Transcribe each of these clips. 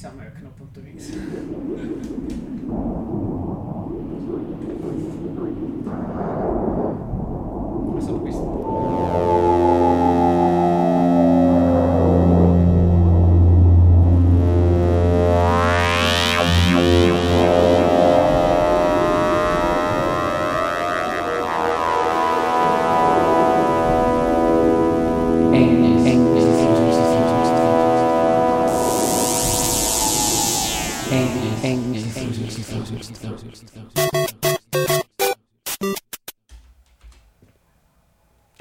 Jetzt sind wir ja knapp unterwegs.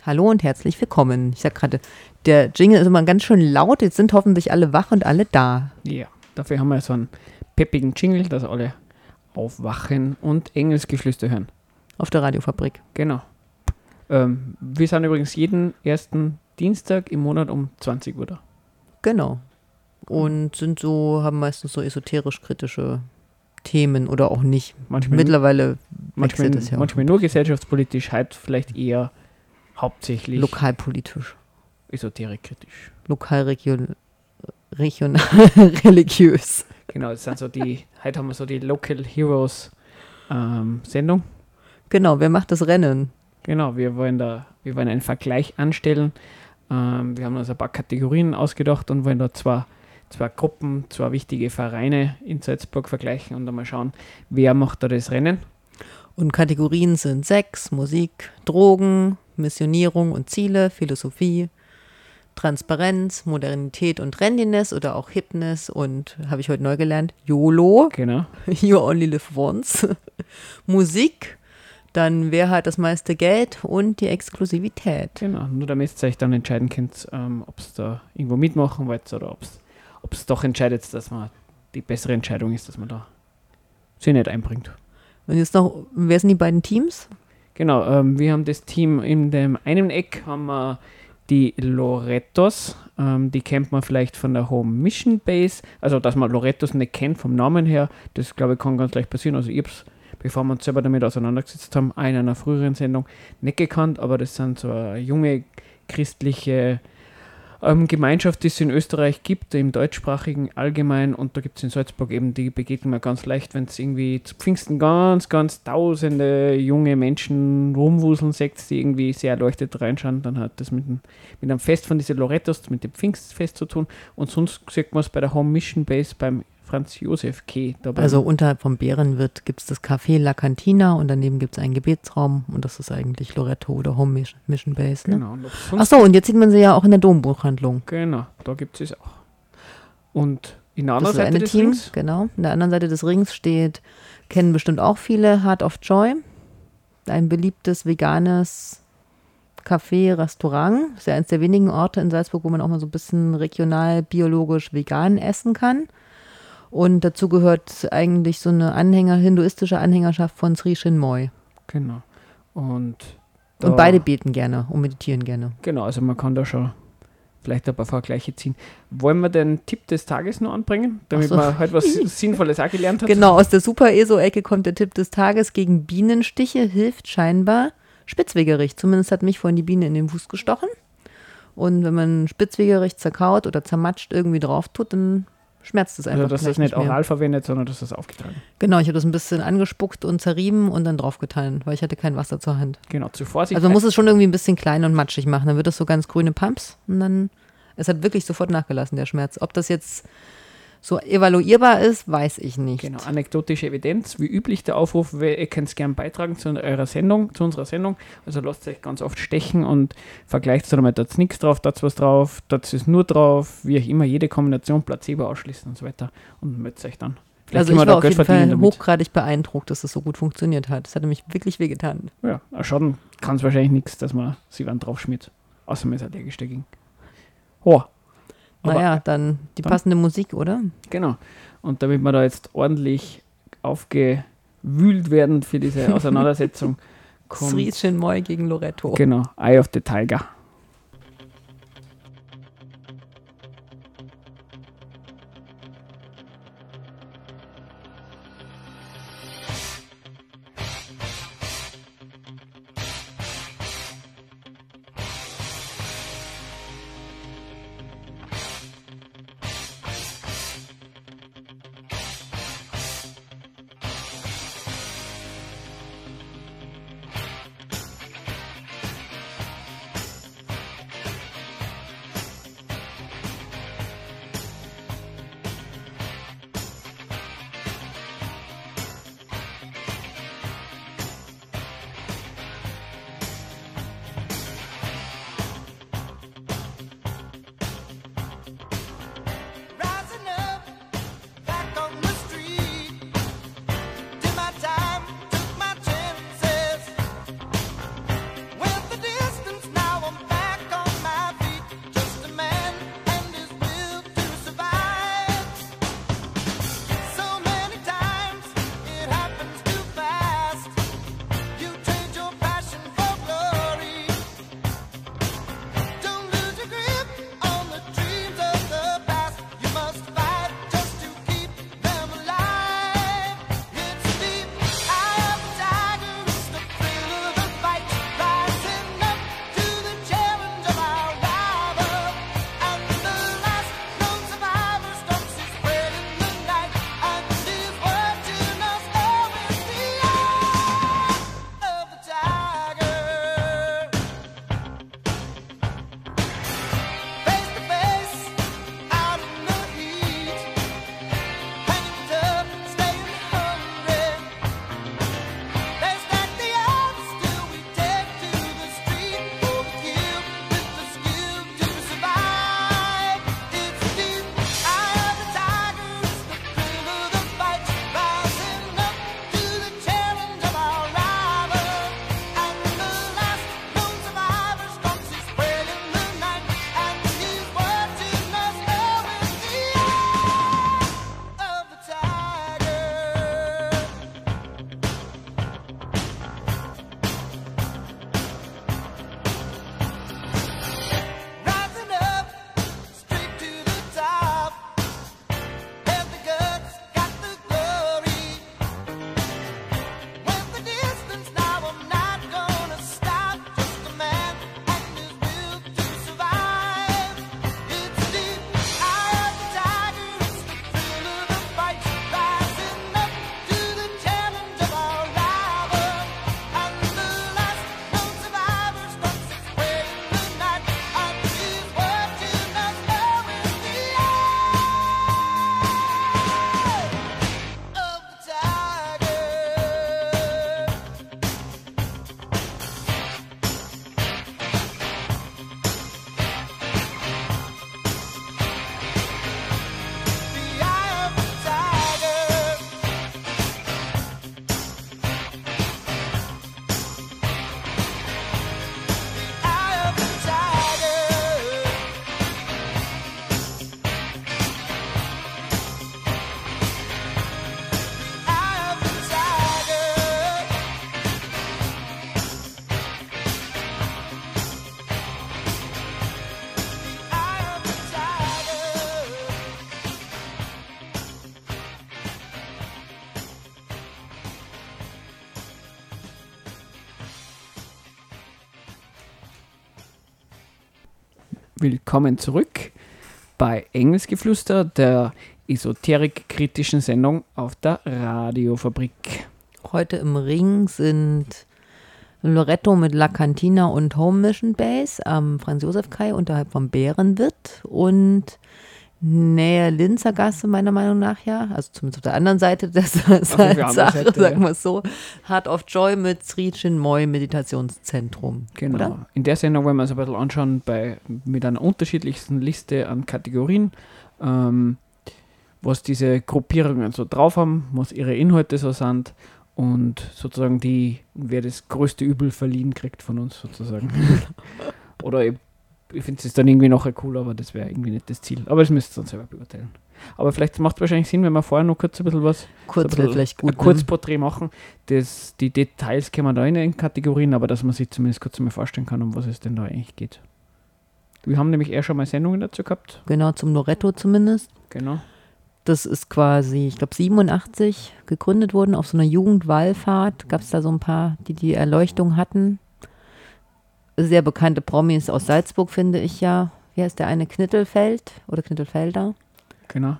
Hallo und herzlich willkommen. Ich sag gerade, der Jingle ist immer ganz schön laut. Jetzt sind hoffentlich alle wach und alle da. Ja, dafür haben wir so einen peppigen Jingle, dass alle aufwachen und Engelsgeflüster hören. Auf der Radiofabrik. Genau. Ähm, wir sind übrigens jeden ersten Dienstag im Monat um 20 Uhr da. Genau. Und sind so, haben meistens so esoterisch-kritische Themen oder auch nicht. Manchmal, Mittlerweile manchmal, ja. manchmal nur gesellschaftspolitisch, halt vielleicht eher hauptsächlich Lokalpolitisch. esoterikkritisch. Lokal, regional, regional, religiös. Genau, das sind so die, heute haben wir so die Local Heroes ähm, Sendung. Genau, wer macht das Rennen? Genau, wir wollen da, wir wollen einen Vergleich anstellen. Ähm, wir haben uns ein paar Kategorien ausgedacht und wollen da zwei, zwei Gruppen, zwei wichtige Vereine in Salzburg vergleichen und dann mal schauen, wer macht da das Rennen. Und Kategorien sind Sex, Musik, Drogen, Missionierung und Ziele, Philosophie, Transparenz, Modernität und Trendiness oder auch Hipness und, habe ich heute neu gelernt, YOLO, Genau. You Only Live Once, Musik, dann wer hat das meiste Geld und die Exklusivität. Genau, nur damit ihr euch dann entscheiden könnt, ähm, ob es da irgendwo mitmachen wollt oder ob es doch entscheidet, dass man die bessere Entscheidung ist, dass man da sich nicht einbringt. Und jetzt noch, wer sind die beiden Teams? Genau, ähm, wir haben das Team in dem einen Eck haben wir die Lorettos, ähm, die kennt man vielleicht von der Home Mission Base, also dass man Lorettos nicht kennt vom Namen her, das glaube ich kann ganz leicht passieren, also ich habe es, bevor wir uns selber damit auseinandergesetzt haben, in einer früheren Sendung nicht gekannt, aber das sind so junge christliche ähm, Gemeinschaft, die es in Österreich gibt, im deutschsprachigen allgemein und da gibt es in Salzburg eben, die begegnen wir ganz leicht, wenn es irgendwie zu Pfingsten ganz, ganz tausende junge Menschen rumwuseln, seht, die irgendwie sehr erleuchtet reinschauen, dann hat das mit, dem, mit einem Fest von diesen Lorettos, mit dem Pfingstfest zu tun. Und sonst sieht man es bei der Home Mission Base beim Franz Josef K. dabei. Also unterhalb vom Bärenwirt gibt es das Café La Cantina und daneben gibt es einen Gebetsraum und das ist eigentlich Loretto oder Home Mis- Mission Base. Ne? genau, und ob sonst Ach so, und jetzt sieht man sie ja auch in der Dombuchhandlung. Genau, da gibt es auch. Und in der anderen das Seite des Team, Rings, genau. An der anderen Seite des Rings steht, kennen bestimmt auch viele, Heart of Joy. Ein beliebtes veganes Café, Restaurant. Ist ja eines der wenigen Orte in Salzburg, wo man auch mal so ein bisschen regional, biologisch, vegan essen kann. Und dazu gehört eigentlich so eine Anhänger, hinduistische Anhängerschaft von Sri Chinmoy. genau. Und, Und beide beten gerne und meditieren gerne. Genau, also man kann da schon vielleicht ein paar Vergleiche ziehen. Wollen wir den Tipp des Tages noch anbringen, damit so. man halt was Sinnvolles auch gelernt hat? Genau, aus der Super-ESO-Ecke kommt der Tipp des Tages. Gegen Bienenstiche hilft scheinbar Spitzwegerich. Zumindest hat mich vorhin die Biene in den Fuß gestochen. Und wenn man Spitzwegerich zerkaut oder zermatscht irgendwie drauf tut, dann schmerzt es einfach. Also, dass das nicht mehr. oral verwendet, sondern dass das aufgetragen. Genau, ich habe das ein bisschen angespuckt und zerrieben und dann draufgetan, weil ich hatte kein Wasser zur Hand. Genau, zu Vorsicht. Also man muss es schon irgendwie ein bisschen klein und matschig machen. Dann wird das so ganz grüne Pumps und dann, es hat wirklich sofort nachgelassen, der Schmerz. Ob das jetzt so evaluierbar ist, weiß ich nicht. Genau, anekdotische Evidenz, wie üblich der Aufruf, ihr könnt es gerne beitragen zu eurer Sendung, zu unserer Sendung. Also lasst euch ganz oft stechen und vergleicht es dann mal, da ist nichts drauf, da ist was drauf, da ist nur drauf, wie auch immer, jede Kombination, Placebo ausschließen und so weiter und meldet euch dann. Vielleicht Also ich war auf Geld jeden Fall damit. hochgradig beeindruckt, dass das so gut funktioniert hat. Das hatte mich wirklich wehgetan. Ja, Schaden kann es wahrscheinlich nichts, dass man sie dann drauf schmiert. Außer man ist allergisch dagegen. Oh. Naja, dann die dann- passende Musik, oder? Genau. Und damit wir da jetzt ordentlich aufgewühlt werden für diese Auseinandersetzung, kommt Sri Chinmoy gegen Loretto. genau Eye of the Tiger. Willkommen zurück bei Engelsgeflüster, der esoterik-kritischen Sendung auf der Radiofabrik. Heute im Ring sind Loretto mit La Cantina und Home Mission Base am Franz-Josef-Kai unterhalb vom Bärenwirt und Nähe Linzer Gasse, meiner Meinung nach ja, also zumindest auf der anderen Seite der Sache, sagen wir es so, Heart of Joy mit Sri Chinmoy Meditationszentrum. Genau. Oder? In der Sendung wollen wir uns ein bisschen anschauen bei, mit einer unterschiedlichsten Liste an Kategorien, ähm, was diese Gruppierungen so drauf haben, was ihre Inhalte so sind und sozusagen die, wer das größte Übel verliehen kriegt von uns sozusagen. Oder eben ich finde es dann irgendwie noch cool, aber das wäre irgendwie nicht das Ziel. Aber das müsst ihr dann selber beurteilen. Aber vielleicht macht es wahrscheinlich Sinn, wenn wir vorher noch kurz ein bisschen was. Kurz so ein vielleicht gut. Ein Kurzporträt machen. Das, die Details können wir da in den Kategorien, aber dass man sich zumindest kurz mal vorstellen kann, um was es denn da eigentlich geht. Wir haben nämlich eher schon mal Sendungen dazu gehabt. Genau, zum Loretto zumindest. Genau. Das ist quasi, ich glaube, 87 gegründet worden auf so einer Jugendwallfahrt. Gab es da so ein paar, die die Erleuchtung hatten sehr bekannte Promis aus Salzburg, finde ich ja. Wie heißt der eine? Knittelfeld oder Knittelfelder? Genau.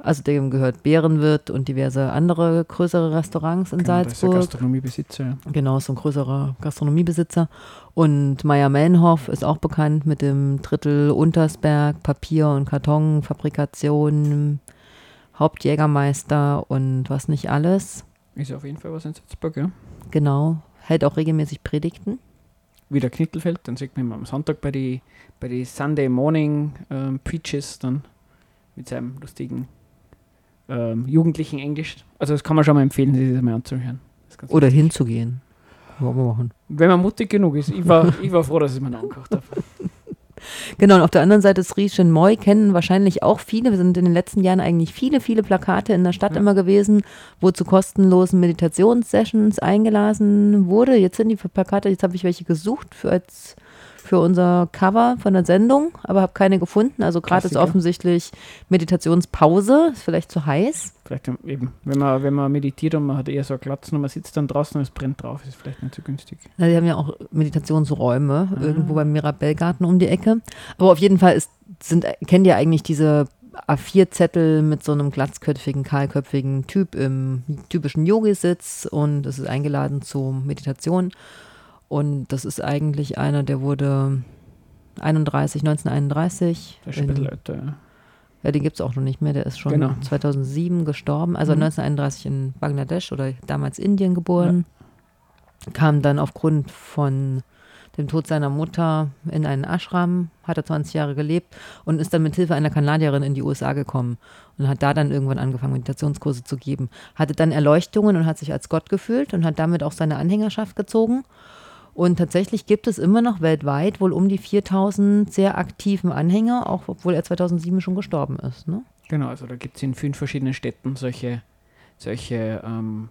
Also dem gehört Bärenwirt und diverse andere größere Restaurants in genau, Salzburg. Das ist Gastronomiebesitzer. Ja. Genau, so ein größerer Gastronomiebesitzer. Und Meier Melnhoff ist auch bekannt mit dem Drittel Untersberg, Papier- und Kartonfabrikation, Hauptjägermeister und was nicht alles. Ist auf jeden Fall was in Salzburg, ja. Genau. Hält auch regelmäßig Predigten wieder Knittelfeld, dann sieht man ihn am Sonntag bei den bei die Sunday Morning ähm, Preaches dann mit seinem lustigen ähm, jugendlichen Englisch. Also das kann man schon mal empfehlen, sich das mal anzuhören. Das Oder hinzugehen. Wollen wir machen. Wenn man mutig genug ist. Ich war, ich war froh, dass ich mir angekocht habe. Genau, und auf der anderen Seite ist Rieschen Moi, kennen wahrscheinlich auch viele. Wir sind in den letzten Jahren eigentlich viele, viele Plakate in der Stadt ja. immer gewesen, wo zu kostenlosen Meditationssessions eingeladen wurde. Jetzt sind die Plakate, jetzt habe ich welche gesucht für als für unser Cover von der Sendung, aber habe keine gefunden. Also gerade ist offensichtlich Meditationspause, ist vielleicht zu heiß. Vielleicht eben, wenn man, wenn man meditiert und man hat eher so einen Glatzen und man sitzt dann draußen und es brennt drauf, ist vielleicht nicht so günstig. Ja, die haben ja auch Meditationsräume ah. irgendwo beim Mirabellgarten um die Ecke. Aber auf jeden Fall ist, sind, kennt ihr eigentlich diese A4-Zettel mit so einem glatzköpfigen, kahlköpfigen Typ im typischen Yogi-Sitz und es ist eingeladen zur Meditation. Und das ist eigentlich einer, der wurde 31, 1931. Der ja. Ja, den gibt es auch noch nicht mehr. Der ist schon genau. 2007 gestorben. Also mhm. 1931 in Bangladesch oder damals Indien geboren. Ja. Kam dann aufgrund von dem Tod seiner Mutter in einen Ashram, hat er 20 Jahre gelebt und ist dann mit Hilfe einer Kanadierin in die USA gekommen und hat da dann irgendwann angefangen, Meditationskurse zu geben. Hatte dann Erleuchtungen und hat sich als Gott gefühlt und hat damit auch seine Anhängerschaft gezogen und tatsächlich gibt es immer noch weltweit wohl um die 4000 sehr aktiven Anhänger, auch obwohl er 2007 schon gestorben ist. Ne? Genau, also da gibt es in fünf verschiedenen Städten solche, solche ähm,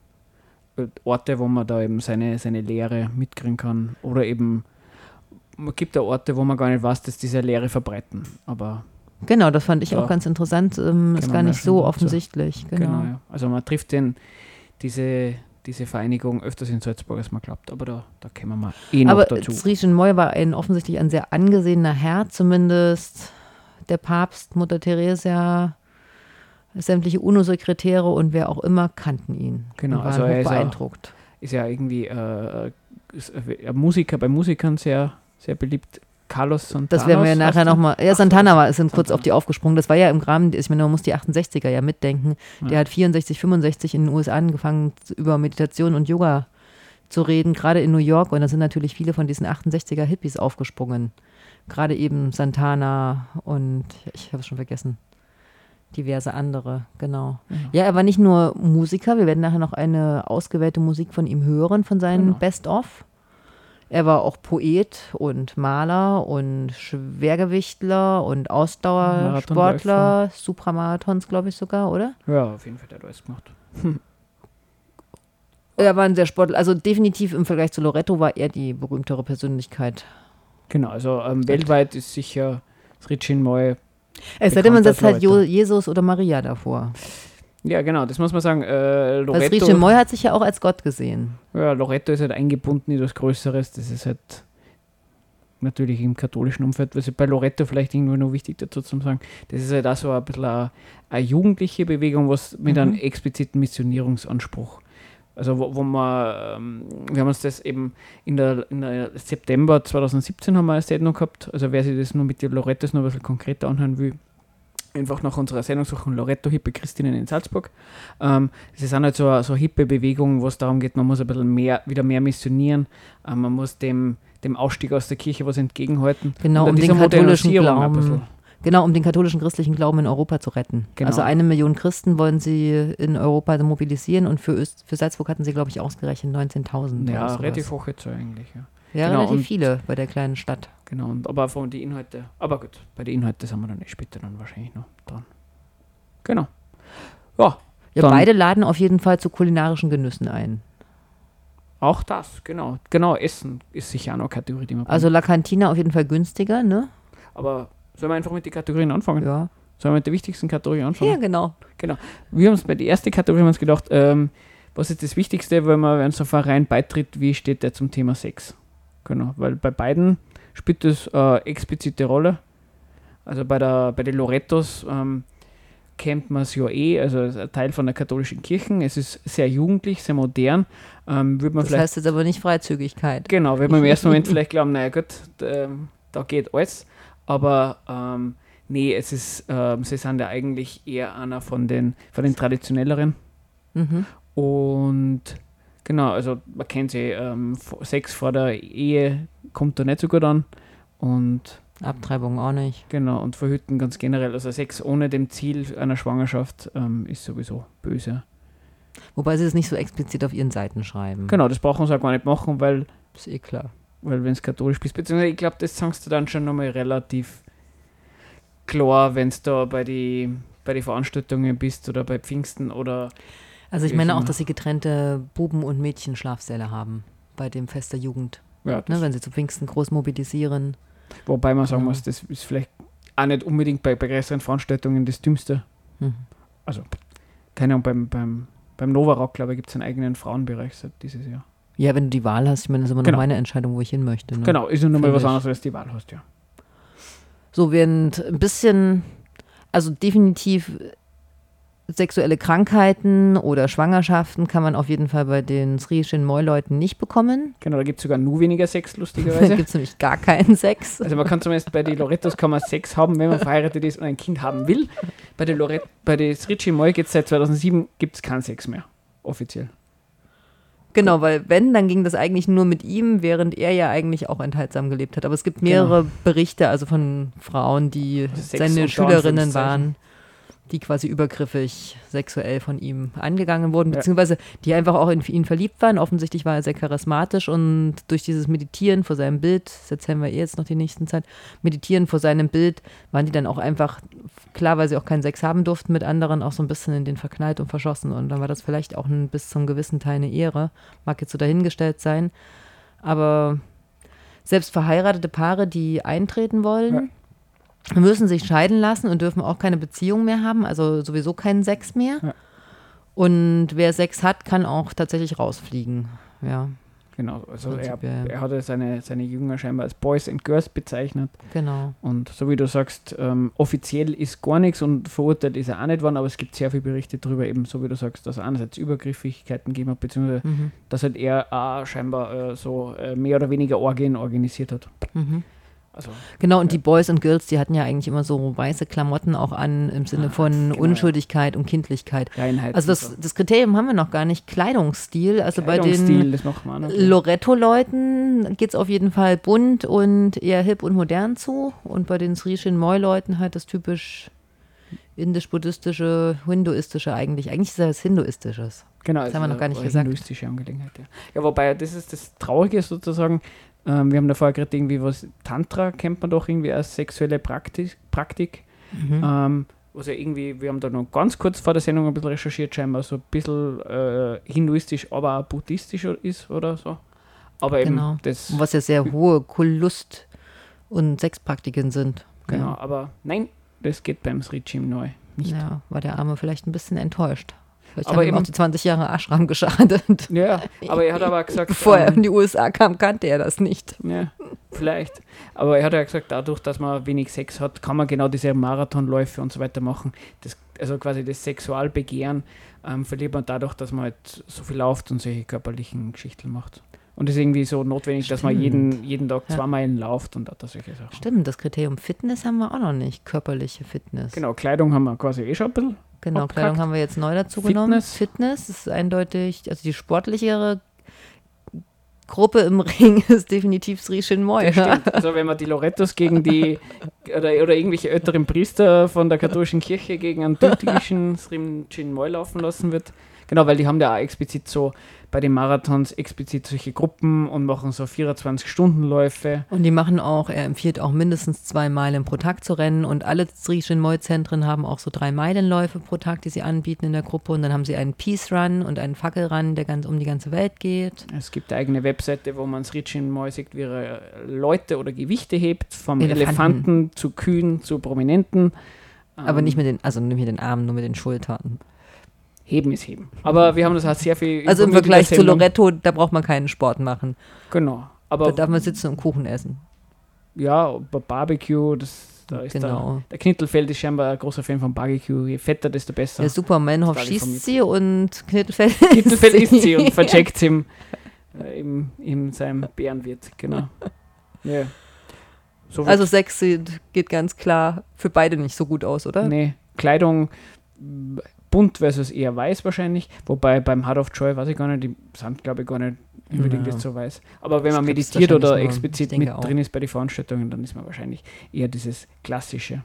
Orte, wo man da eben seine, seine Lehre mitkriegen kann. Oder eben, man gibt da Orte, wo man gar nicht weiß, dass diese Lehre verbreiten. Aber Genau, das fand ich auch ganz interessant. Ähm, ist gar nicht so offensichtlich. Genau, genau ja. Also man trifft den, diese, diese Vereinigung öfters in Salzburg, als man glaubt. Aber da, da kämen wir mal eh noch Aber dazu. Zrieschen Moy war ein, offensichtlich ein sehr angesehener Herr, zumindest der Papst, Mutter Theresia, sämtliche UNO-Sekretäre und wer auch immer kannten ihn. Genau, also er ist beeindruckt. Ja, ist ja irgendwie äh, ist, äh, Musiker, bei Musikern sehr, sehr beliebt. Carlos Santana. Das werden wir ja nachher nochmal. Ja, Santana war, sind kurz auf die aufgesprungen. Das war ja im Rahmen, ich meine, man muss die 68er ja mitdenken. Ja. Der hat 64, 65 in den USA angefangen, über Meditation und Yoga zu reden, gerade in New York. Und da sind natürlich viele von diesen 68er Hippies aufgesprungen. Gerade eben Santana und ich habe es schon vergessen. Diverse andere, genau. Ja. ja. er war nicht nur Musiker, wir werden nachher noch eine ausgewählte Musik von ihm hören, von seinen genau. Best-of. Er war auch Poet und Maler und Schwergewichtler und Ausdauersportler, Supramarathons, glaube ich sogar, oder? Ja, auf jeden Fall, der hat alles gemacht. Er war ein sehr Sportler, also definitiv im Vergleich zu Loretto war er die berühmtere Persönlichkeit. Genau, also ähm, weltweit ist sicher Sritchin Moy. Es sei denn, man setzt halt Jesus oder Maria davor. Ja, genau, das muss man sagen. Äh, Loretto, das Rieche Moy hat sich ja auch als Gott gesehen. Ja, Loretto ist halt eingebunden in etwas Größeres. Das ist halt natürlich im katholischen Umfeld, was bei Loretto vielleicht irgendwo noch wichtig dazu zu sagen, das ist halt auch so ein bisschen eine, eine jugendliche Bewegung, was mit Mhm. einem expliziten Missionierungsanspruch. Also wo, wo wir, ähm, wir haben uns das eben in der, in der September 2017 haben wir eine Sendung gehabt, also wer sich das nur mit den Lorettos noch ein bisschen konkreter anhören will, einfach nach unserer Sendung suchen, Loretto Hippe Christinnen in Salzburg. Ähm, es ist auch nicht so eine, so hippe Bewegung, wo es darum geht, man muss ein bisschen mehr, wieder mehr missionieren, ähm, man muss dem, dem Ausstieg aus der Kirche was entgegenhalten. Genau, um den katholischen. Glauben. Genau, um den katholischen christlichen Glauben in Europa zu retten. Genau. Also eine Million Christen wollen sie in Europa mobilisieren und für, Öst, für Salzburg hatten sie, glaube ich, ausgerechnet 19.000. Ja, relativ hohe Zahl eigentlich. Ja. Ja, genau, relativ viele bei der kleinen Stadt. Genau, und, aber von den Inhalten, aber gut, bei den Inhalten sind wir dann eh später dann wahrscheinlich noch dran. Genau. Ja, Ja, beide laden auf jeden Fall zu kulinarischen Genüssen ein. auch das, genau. Genau, Essen ist sicher auch noch eine Kategorie, die man Also La Cantina auf jeden Fall günstiger, ne? Aber sollen wir einfach mit den Kategorien anfangen? Ja. Sollen wir mit der wichtigsten Kategorie anfangen? Ja, genau. Wir haben uns bei der ersten Kategorie haben uns gedacht, ähm, was ist das Wichtigste, wenn man wenn so ein Verein beitritt, wie steht der zum Thema Sex? Genau, weil bei beiden spielt das äh, explizite Rolle. Also bei, der, bei den Lorettos ähm, kennt man es ja eh, also ein Teil von der katholischen Kirche. Es ist sehr jugendlich, sehr modern. Ähm, man Das heißt jetzt aber nicht Freizügigkeit. Genau, wird man im ersten Moment vielleicht glauben, naja gut, ähm, da geht alles. Aber ähm, nee, es ist, ähm, sie sind ja eigentlich eher einer von den, von den traditionelleren. Mhm. Und genau, also man kennt sie, ähm, Sex vor der Ehe kommt da nicht so gut an. Und Abtreibung auch nicht. genau, und verhüten ganz generell. Also Sex ohne dem Ziel einer Schwangerschaft ähm, ist sowieso böse. Wobei sie es nicht so explizit auf ihren Seiten schreiben. Genau, das brauchen sie auch gar nicht machen, weil Ist eh klar. Weil wenn es katholisch bist, beziehungsweise ich glaube, das sagst du dann schon nochmal relativ klar, wenn es da bei die, bei die Veranstaltungen bist oder bei Pfingsten oder Also ich meine auch dass sie getrennte Buben- und Mädchenschlafsäle haben bei dem Fest der Jugend. ja, Ne, wenn sie zu Pfingsten groß mobilisieren. wobei man sagen muss, das ist vielleicht auch nicht unbedingt bei, bei größeren Veranstaltungen das Dümmste. Mhm. Also, keine Ahnung, beim, beim, beim Nova Rock, glaube ich, gibt es einen eigenen Frauenbereich seit dieses Jahr. Ja, wenn du die Wahl hast, ich meine, das ist immer noch Genau. meine Entscheidung, wo ich hin möchte. Ne? Genau, ist ja nochmal Finde was anderes, als die Wahl hast, ja. So, während ein bisschen, also definitiv sexuelle Krankheiten oder Schwangerschaften kann man auf jeden Fall bei den Srischen Moi-Leuten nicht bekommen. Genau, da gibt es sogar nur weniger Sex, Da lustigerweise. gibt es nämlich gar keinen Sex. Also man kann zumindest bei den Lorettos kann man Sex haben, wenn man verheiratet ist und ein Kind haben will. Bei den Loret bei den Sricci Moy geht es seit 2007 gibt es keinen Sex mehr. Offiziell. Genau, weil wenn, dann ging das eigentlich nur mit ihm, während er ja eigentlich auch enthaltsam gelebt hat. Aber es gibt mehrere Berichte, also von Frauen, die Sex seine Schülerinnen waren, die quasi übergriffig sexuell von ihm angegangen wurden, beziehungsweise die einfach auch in ihn verliebt waren. Offensichtlich war er sehr charismatisch und durch dieses Meditieren vor seinem Bild, das erzählen wir eh jetzt noch die nächsten Zeit, Meditieren vor seinem Bild, waren die dann auch einfach, klar, weil sie auch keinen Sex haben durften mit anderen, auch so ein bisschen in den verknallt und verschossen. Und dann war das vielleicht auch ein, bis zum gewissen Teil eine Ehre. Mag jetzt so dahingestellt sein. Aber selbst verheiratete Paare, die eintreten wollen, müssen sich scheiden lassen und dürfen auch keine Beziehung mehr haben, also sowieso keinen Sex mehr. Ja. Und wer Sex hat, kann auch tatsächlich rausfliegen. Ja, Genau. Also er, er hatte seine, seine Jünger scheinbar als Boys and Girls bezeichnet. genau. Und so wie du sagst, ähm, offiziell ist gar nichts und verurteilt ist er auch nicht worden, aber es gibt sehr viele Berichte darüber, eben so wie du sagst, dass er einerseits Übergriffigkeiten gegeben hat, beziehungsweise Mhm. dass halt er auch scheinbar äh, so äh, mehr oder weniger Orgien organisiert hat. Mhm. Also Genau, und Ja. die Boys und Girls, die hatten ja eigentlich immer so weiße Klamotten auch an, im Sinne von genau. Unschuldigkeit und Kindlichkeit. Reinheit. Also das, so. das Kriterium haben wir noch gar nicht. Kleidungsstil, also bei den Kleidungsstil, man auch noch. Loretto-Leuten geht es auf jeden Fall bunt und eher hip und modern zu. Und bei den Srishin Moi-Leuten halt das typisch indisch-buddhistische, hinduistische eigentlich. Eigentlich ist das hinduistisches. Genau, Das haben wir noch gar nicht gesagt. hinduistische Angelegenheit, ja. Ja, wobei, das ist das Traurige sozusagen. Ähm, wir haben da vorher gerade irgendwie was, Tantra kennt man doch irgendwie als sexuelle Praktik. Praktik Mhm. ähm, ja irgendwie, wir haben da noch ganz kurz vor der Sendung ein bisschen recherchiert, scheinbar so ein bisschen äh, hinduistisch, aber auch buddhistisch ist oder so. Aber eben Genau. das, Was ja sehr hohe Lust- und Sexpraktiken sind. genau, Ja. aber nein, das geht beim Sri Jim neu nicht. Ja, war der Arme vielleicht ein bisschen enttäuscht. Vielleicht Aber haben eben- auch die 20 Jahre Ashram geschadet. Ja, aber er hat aber gesagt, Bevor er ähm, in die USA kam, kannte er das nicht. Ja. Vielleicht. Aber er hat ja gesagt, dadurch, dass man wenig Sex hat, kann man genau diese Marathonläufe und so weiter machen. Das, also quasi das Sexualbegehren ähm, verliert man dadurch, dass man halt so viel läuft und solche körperlichen Geschichten macht. Und es ist irgendwie so notwendig, dass man Stimmt. jeden, jeden Tag Ja. zwei Meilen läuft und hat da solche Sachen. Stimmt, das Kriterium Fitness haben wir auch noch nicht. Körperliche Fitness. Genau, Kleidung haben wir quasi eh schon ein bisschen. Genau, Abgehakt. Kleidung haben wir jetzt neu dazu genommen. Fitness. Fitness ist eindeutig, also die sportlichere Gruppe im Ring ist definitiv Sri. Das stimmt. Also wenn man die Lorettos gegen die oder, oder irgendwelche älteren Priester von der katholischen Kirche gegen einen türkischen Srim Chinmoy laufen lassen wird. Genau, weil die haben ja auch explizit so bei den Marathons explizit solche Gruppen und machen so 24-Stunden-Läufe. Und die machen auch, er empfiehlt auch mindestens zwei Meilen pro Tag zu rennen und alle Sri Chinmoy Zentren haben auch so drei Meilenläufe pro Tag, die sie anbieten in der Gruppe und dann haben sie einen Peace Run und einen Fackelrun, der ganz um die ganze Welt geht. Es gibt eine eigene Webseite, wo man Sri Chinmoy sieht, wie er Leute oder Gewichte hebt, vom Elefanten. Elefanten, zu Kühen zu Prominenten. Aber Ähm, nicht mit den, also nicht mit den Armen, nur mit den Schultern. Heben ist Heben. Aber wir haben das halt sehr viel. Also im der Vergleich zu. Loretto, da braucht man keinen Sport machen. Genau. Da Aber darf man sitzen und Kuchen essen. ja, bei Barbecue, das, da ist der, Genau. der Knittelfeld ist scheinbar ein großer Fan von Barbecue. Je fetter, desto besser. Der Supermanhoff schießt sie und Knittelfeld Knittelfeld isst sie und vercheckt sie im, äh, im, in seinem Bärenwirt. Genau. Ja. So Also Sex sieht- geht ganz klar für beide nicht so gut aus, oder? Nee, Kleidung bunt versus eher weiß wahrscheinlich. Wobei beim Heart of Joy weiß ich gar nicht, die sind glaube ich gar nicht unbedingt Ja. jetzt so weiß. Aber wenn Das man meditiert oder explizit mit auch. drin ist bei den Veranstaltungen, dann ist man wahrscheinlich eher dieses klassische.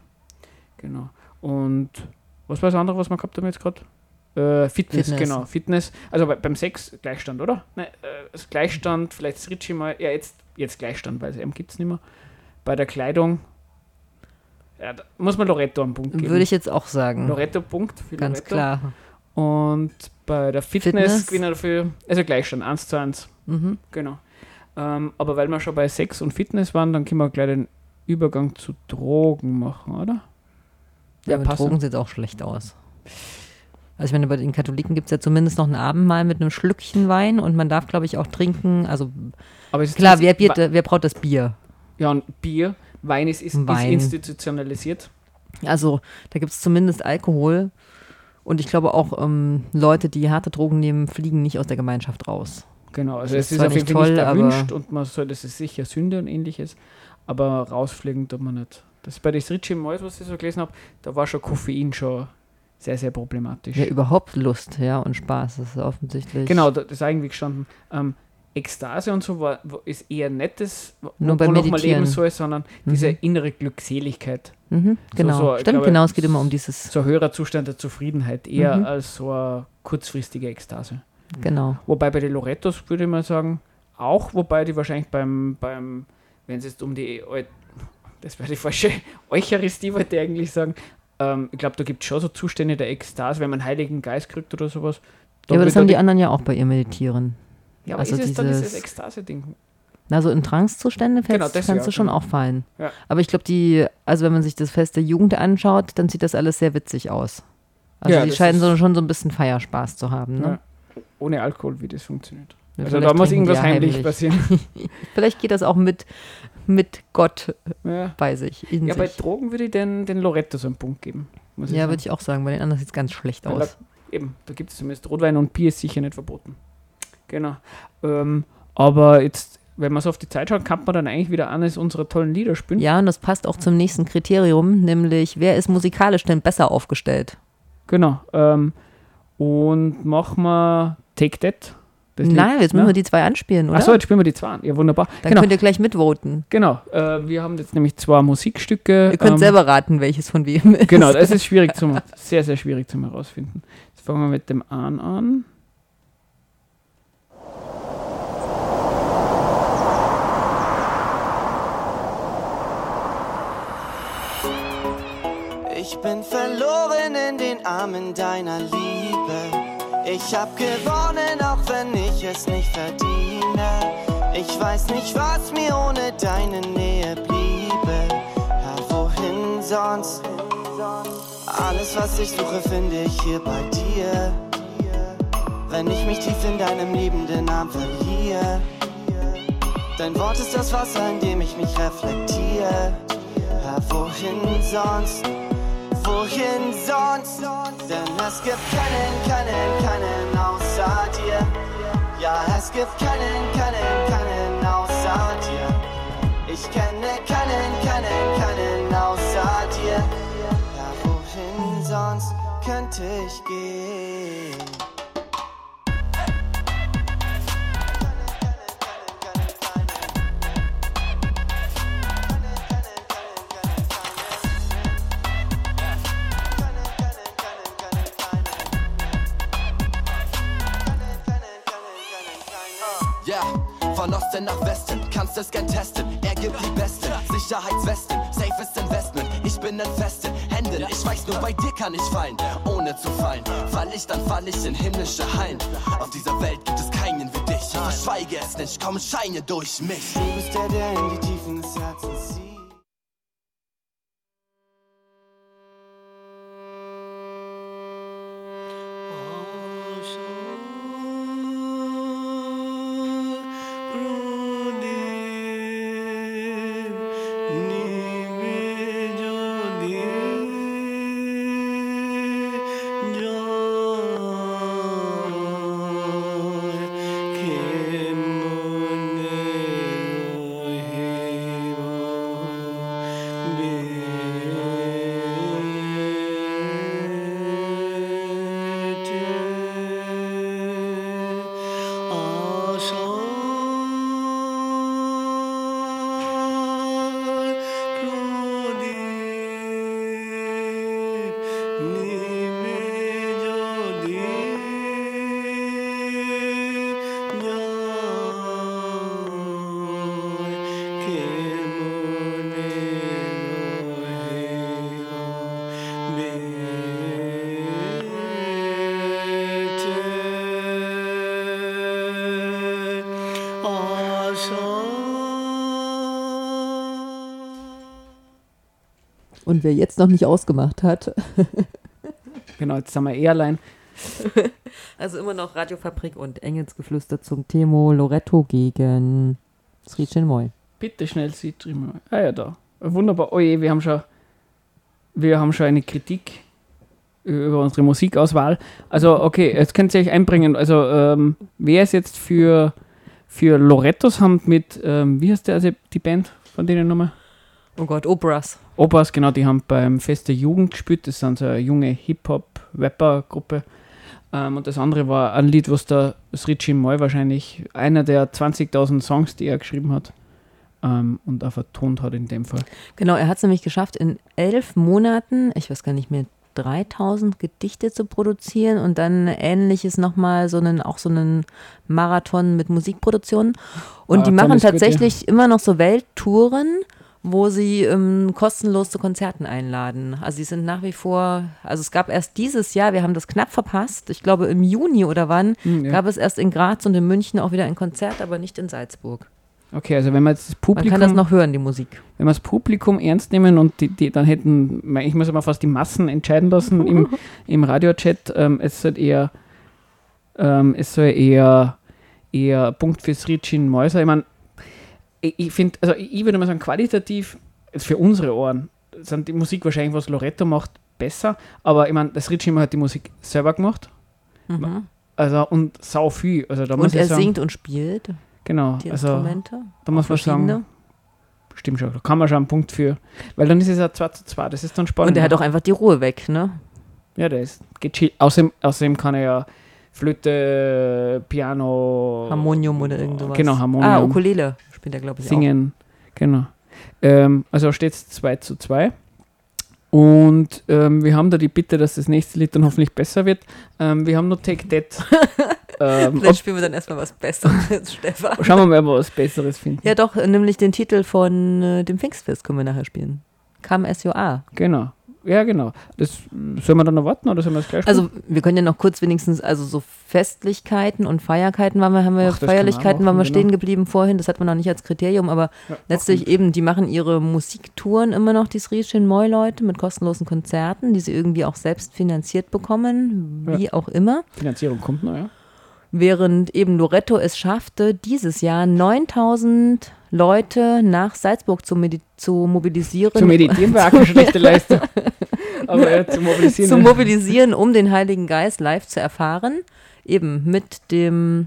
Genau. Und was war das andere, was wir gehabt haben jetzt gerade? Äh, Fitness, Fitness. genau. Fitness. Also bei, beim Sex Gleichstand, oder? Ne, äh, Gleichstand, vielleicht das Ritchie mal, ja, jetzt, jetzt Gleichstand, weil es eben gibt es nicht mehr. Bei der Kleidung ja, da muss man Loretto einen Punkt geben. Würde ich jetzt auch sagen. Loretto-Punkt für ganz Loretto. klar. Und bei der Fitness, Fitness. gewinnen wir dafür, also Gleichstand, 1 zu 1. Mhm. Genau. Ähm, aber weil wir schon bei Sex und Fitness waren, dann können wir gleich den Übergang zu Drogen machen, oder? Ja, aber passend. Drogen sieht auch schlecht aus. Also ich meine, bei den Katholiken gibt es ja zumindest noch ein Abendmahl mit einem Schlückchen Wein und man darf, glaube ich, auch trinken. Also klar, wer, biert, wer braut das Bier? Ja, und Bier, Wein ist, ist, Wein. ist institutionalisiert. Also da gibt es zumindest Alkohol. Und ich glaube auch, ähm, Leute, die harte Drogen nehmen, fliegen nicht aus der Gemeinschaft raus. Genau, also Das es ist ist auf jeden nicht Fall nicht erwünscht und man soll, das ist sicher Sünde und ähnliches, aber rausfliegen tut man nicht. Das ist bei den Ritchie Mois, was ich so gelesen habe, da war schon Koffein schon sehr, sehr problematisch. Ja, überhaupt Lust, ja, und Spaß. Das ist offensichtlich. Genau, da- das ist irgendwie gestanden. Ähm, Ekstase und so war, wo- ist eher nettes, Nur beim wo noch mal Meditieren. leben soll, sondern diese Mhm. innere Glückseligkeit. Mhm, genau. so, ich Stimmt, glaube, genau. Es geht immer um dieses. So ein höherer Zustand der Zufriedenheit, eher Mhm. als so eine kurzfristige Ekstase. Genau. Wobei bei den Lorettos würde ich mal sagen, auch, wobei die wahrscheinlich beim, beim wenn es jetzt um die, das wäre die falsche Eucharistie, wollte ich eigentlich sagen, ähm, ich glaube, da gibt es schon so Zustände der Ekstase, wenn man Heiligen Geist kriegt oder sowas. Ja, aber das haben die anderen ja auch bei ihr meditieren. Ja, aber also ist es dann dieses- Ekstase-Ding? Also in Trancezustände Genau, das kannst ja, du schon genau. auch fallen. Ja. Aber ich glaube, die, also wenn man sich das Fest der Jugend anschaut, dann sieht das alles sehr witzig aus. Also Ja, die scheinen so, schon so ein bisschen Feierspaß zu haben. Ne? Ohne Alkohol, wie das funktioniert. Also vielleicht da muss irgendwas heimlich, passieren. Vielleicht geht das auch mit, mit Gott bei sich. Ja, bei sich. Drogen würde ich den, den Loretto so einen Punkt geben. Muss ich ja würde ich auch sagen. Bei den anderen sieht es ganz schlecht Weil aus. Da, eben, da gibt es zumindest Rotwein und Bier ist sicher nicht verboten. Genau. Ähm, aber jetzt, wenn man so auf die Zeit schaut, kann man dann eigentlich wieder eines unserer tollen Lieder spielen. Ja, und das passt auch zum nächsten Kriterium, nämlich wer ist musikalisch denn besser aufgestellt? Genau. Ähm, und machen wir Take That. Das Lied, Nein, jetzt müssen ne? wir die zwei anspielen, oder? Achso, jetzt spielen wir die zwei an. Ja, wunderbar. Dann genau. könnt ihr gleich mitvoten. genau. Äh, wir haben jetzt nämlich zwei Musikstücke. Ihr könnt ähm, selber raten, welches von wem ist. Genau, das ist schwierig zum, sehr, sehr schwierig zum herausfinden. Jetzt fangen wir mit dem An an. Ich bin verloren in den Armen deiner Liebe. Ich hab gewonnen, auch wenn ich es nicht verdiene. Ich weiß nicht, was mir ohne deine Nähe bliebe. Ja, wohin sonst? Alles, was ich suche, finde ich hier bei dir. Wenn ich mich tief in deinem liebenden Arm verliere, Dein Wort ist das Wasser, in dem ich mich reflektiere. Ja, wohin sonst? Wohin sonst? Denn es gibt keinen, keinen, keinen außer dir. Ja, es gibt keinen, keinen, keinen außer dir. Ich kenne keinen, keinen, keinen außer dir. Ja, wohin sonst könnte ich gehen? Von Osten nach Westen, kannst es gern testen. Er gibt die besten Sicherheitswesten, safes Investment. Ich bin in festen Händen, ich weiß nur, bei dir kann ich fallen. Ohne zu fallen, fall ich, dann fall ich in himmlische Hallen. Auf dieser Welt gibt es keinen wie dich. Ich verschweige es nicht, komm, scheine durch mich. Du bist der, der in die Tiefen des Herzens wer jetzt noch nicht ausgemacht hat, Genau, jetzt sind wir allein. also immer noch Radiofabrik und Engelsgeflüster zum Thema Loretto gegen Srichin Moy. Bitte schnell sie drüben. Ah ja, da. Wunderbar. Oh je, wir haben schon, wir haben schon eine Kritik über unsere Musikauswahl. Also, okay, jetzt könnt ihr euch einbringen. Also, ähm, wer ist jetzt für, für Lorettos haben mit, ähm, wie heißt der, also die Band von denen nochmal? Oh Gott, Operas. Opas, genau, die haben beim Fest der Jugend gespielt. Das sind so eine junge Hip-Hop-Rapper-Gruppe. Ähm, und das andere war ein Lied, was der Sritchi Moy wahrscheinlich einer der 20.000 Songs, die er geschrieben hat ähm, und auch vertont hat in dem Fall. Genau, er hat es nämlich geschafft, in elf Monaten, ich weiß gar nicht mehr, 3000 Gedichte zu produzieren und dann ähnliches nochmal, so einen, auch so einen Marathon mit Musikproduktionen. Und Ah, die machen tolles Gut, tatsächlich immer noch so Welttouren, wo sie ähm, kostenlos zu Konzerten einladen. Also sie sind nach wie vor, also es gab erst dieses Jahr, wir haben das knapp verpasst, ich glaube im Juni oder wann, Hm, ja. gab es erst in Graz und in München auch wieder ein Konzert, aber nicht in Salzburg. Okay, also wenn jetzt das Man Publikum, kann das noch hören, die Musik. wenn wir das Publikum ernst nehmen und die, die dann hätten, ich muss mal fast die Massen entscheiden lassen im, im Radiochat, ähm, es soll eher, ähm, es soll eher, eher Punkt für Sritchin Mäuser. Ich meine, ich, ich finde, also ich, würde mal sagen, qualitativ, für unsere Ohren, sind die Musik wahrscheinlich, was Loretto macht, besser, aber ich meine, das Sritchin hat die Musik selber gemacht, Mhm. also und sau viel, also da muss Und er sagen, singt und spielt genau, die also Instrumente. da muss man sagen. Stimmt schon, da kann man schon einen Punkt für. Weil dann ist es ja 2 zu 2, das ist dann spannend. Und er hat auch einfach die Ruhe weg, ne? Ja, der ist gechillt. Außerdem, außerdem kann er ja Flöte, Piano. Harmonium oder irgend sowas. Genau, Harmonium. Ah, Ukulele spielt er, glaube ich, Singen. Genau. Ähm, also steht es 2 zu 2. Und ähm, wir haben da die Bitte, dass das nächste Lied dann hoffentlich besser wird. Ähm, wir haben noch Take That. ähm, Vielleicht spielen wir dann erstmal was Besseres, Stefan. schauen wir mal, ob wir was Besseres finden. Ja, doch, nämlich den Titel von äh, dem Pfingstfest können wir nachher spielen. You are. Genau. Ja, genau. Das sollen wir dann noch warten oder sollen wir es gleich Also wir können ja noch kurz wenigstens, also so Festlichkeiten und Feierlichkeiten waren wir, haben wir Ach, das man Feierlichkeiten machen, waren wir genau. stehen geblieben vorhin, das hat man noch nicht als Kriterium, aber Ja, letztlich eben, die machen ihre Musiktouren immer noch, die Srichin Moy Leute, mit kostenlosen Konzerten, die sie irgendwie auch selbst finanziert bekommen, wie auch immer. Finanzierung kommt noch, ja. Während eben Loretto es schaffte, dieses Jahr 9000 Leute nach Salzburg zu, zu mobilisieren. Zu meditieren war keine schlechte Leistung. Aber ja, zu mobilisieren. zu mobilisieren, um den Heiligen Geist live zu erfahren. Eben mit dem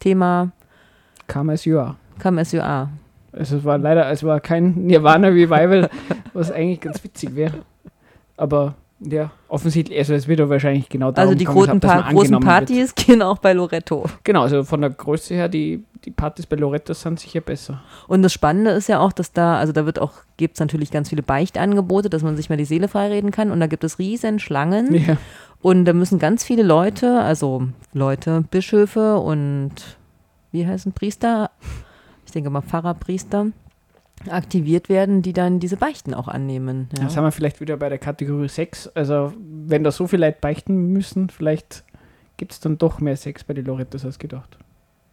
Thema. Come As You Are. Also es war leider, es war kein Nirvana Revival, was eigentlich ganz witzig wäre. Aber ja, offensichtlich, also es wird ja wahrscheinlich genau darum Also die dass pa man großen angenommen wird. Partys gehen auch bei Loretto. Genau, also von der Größe her, die, die Partys bei Loretto sind sicher besser. Und das Spannende ist ja auch, dass da, also da wird auch, gibt es natürlich ganz viele Beichtangebote, dass man sich mal die Seele freireden kann. Und da gibt es riesen Schlangen. Ja. Und da müssen ganz viele Leute, also Leute, Bischöfe und wie heißen Priester? Ich denke mal Pfarrer, Priester, aktiviert werden, die dann diese Beichten auch annehmen. Ja. Dann sind wir vielleicht wieder bei der Kategorie 6. Also wenn da so viele Leute beichten müssen, vielleicht gibt es dann doch mehr Sex bei den Lorettos als gedacht.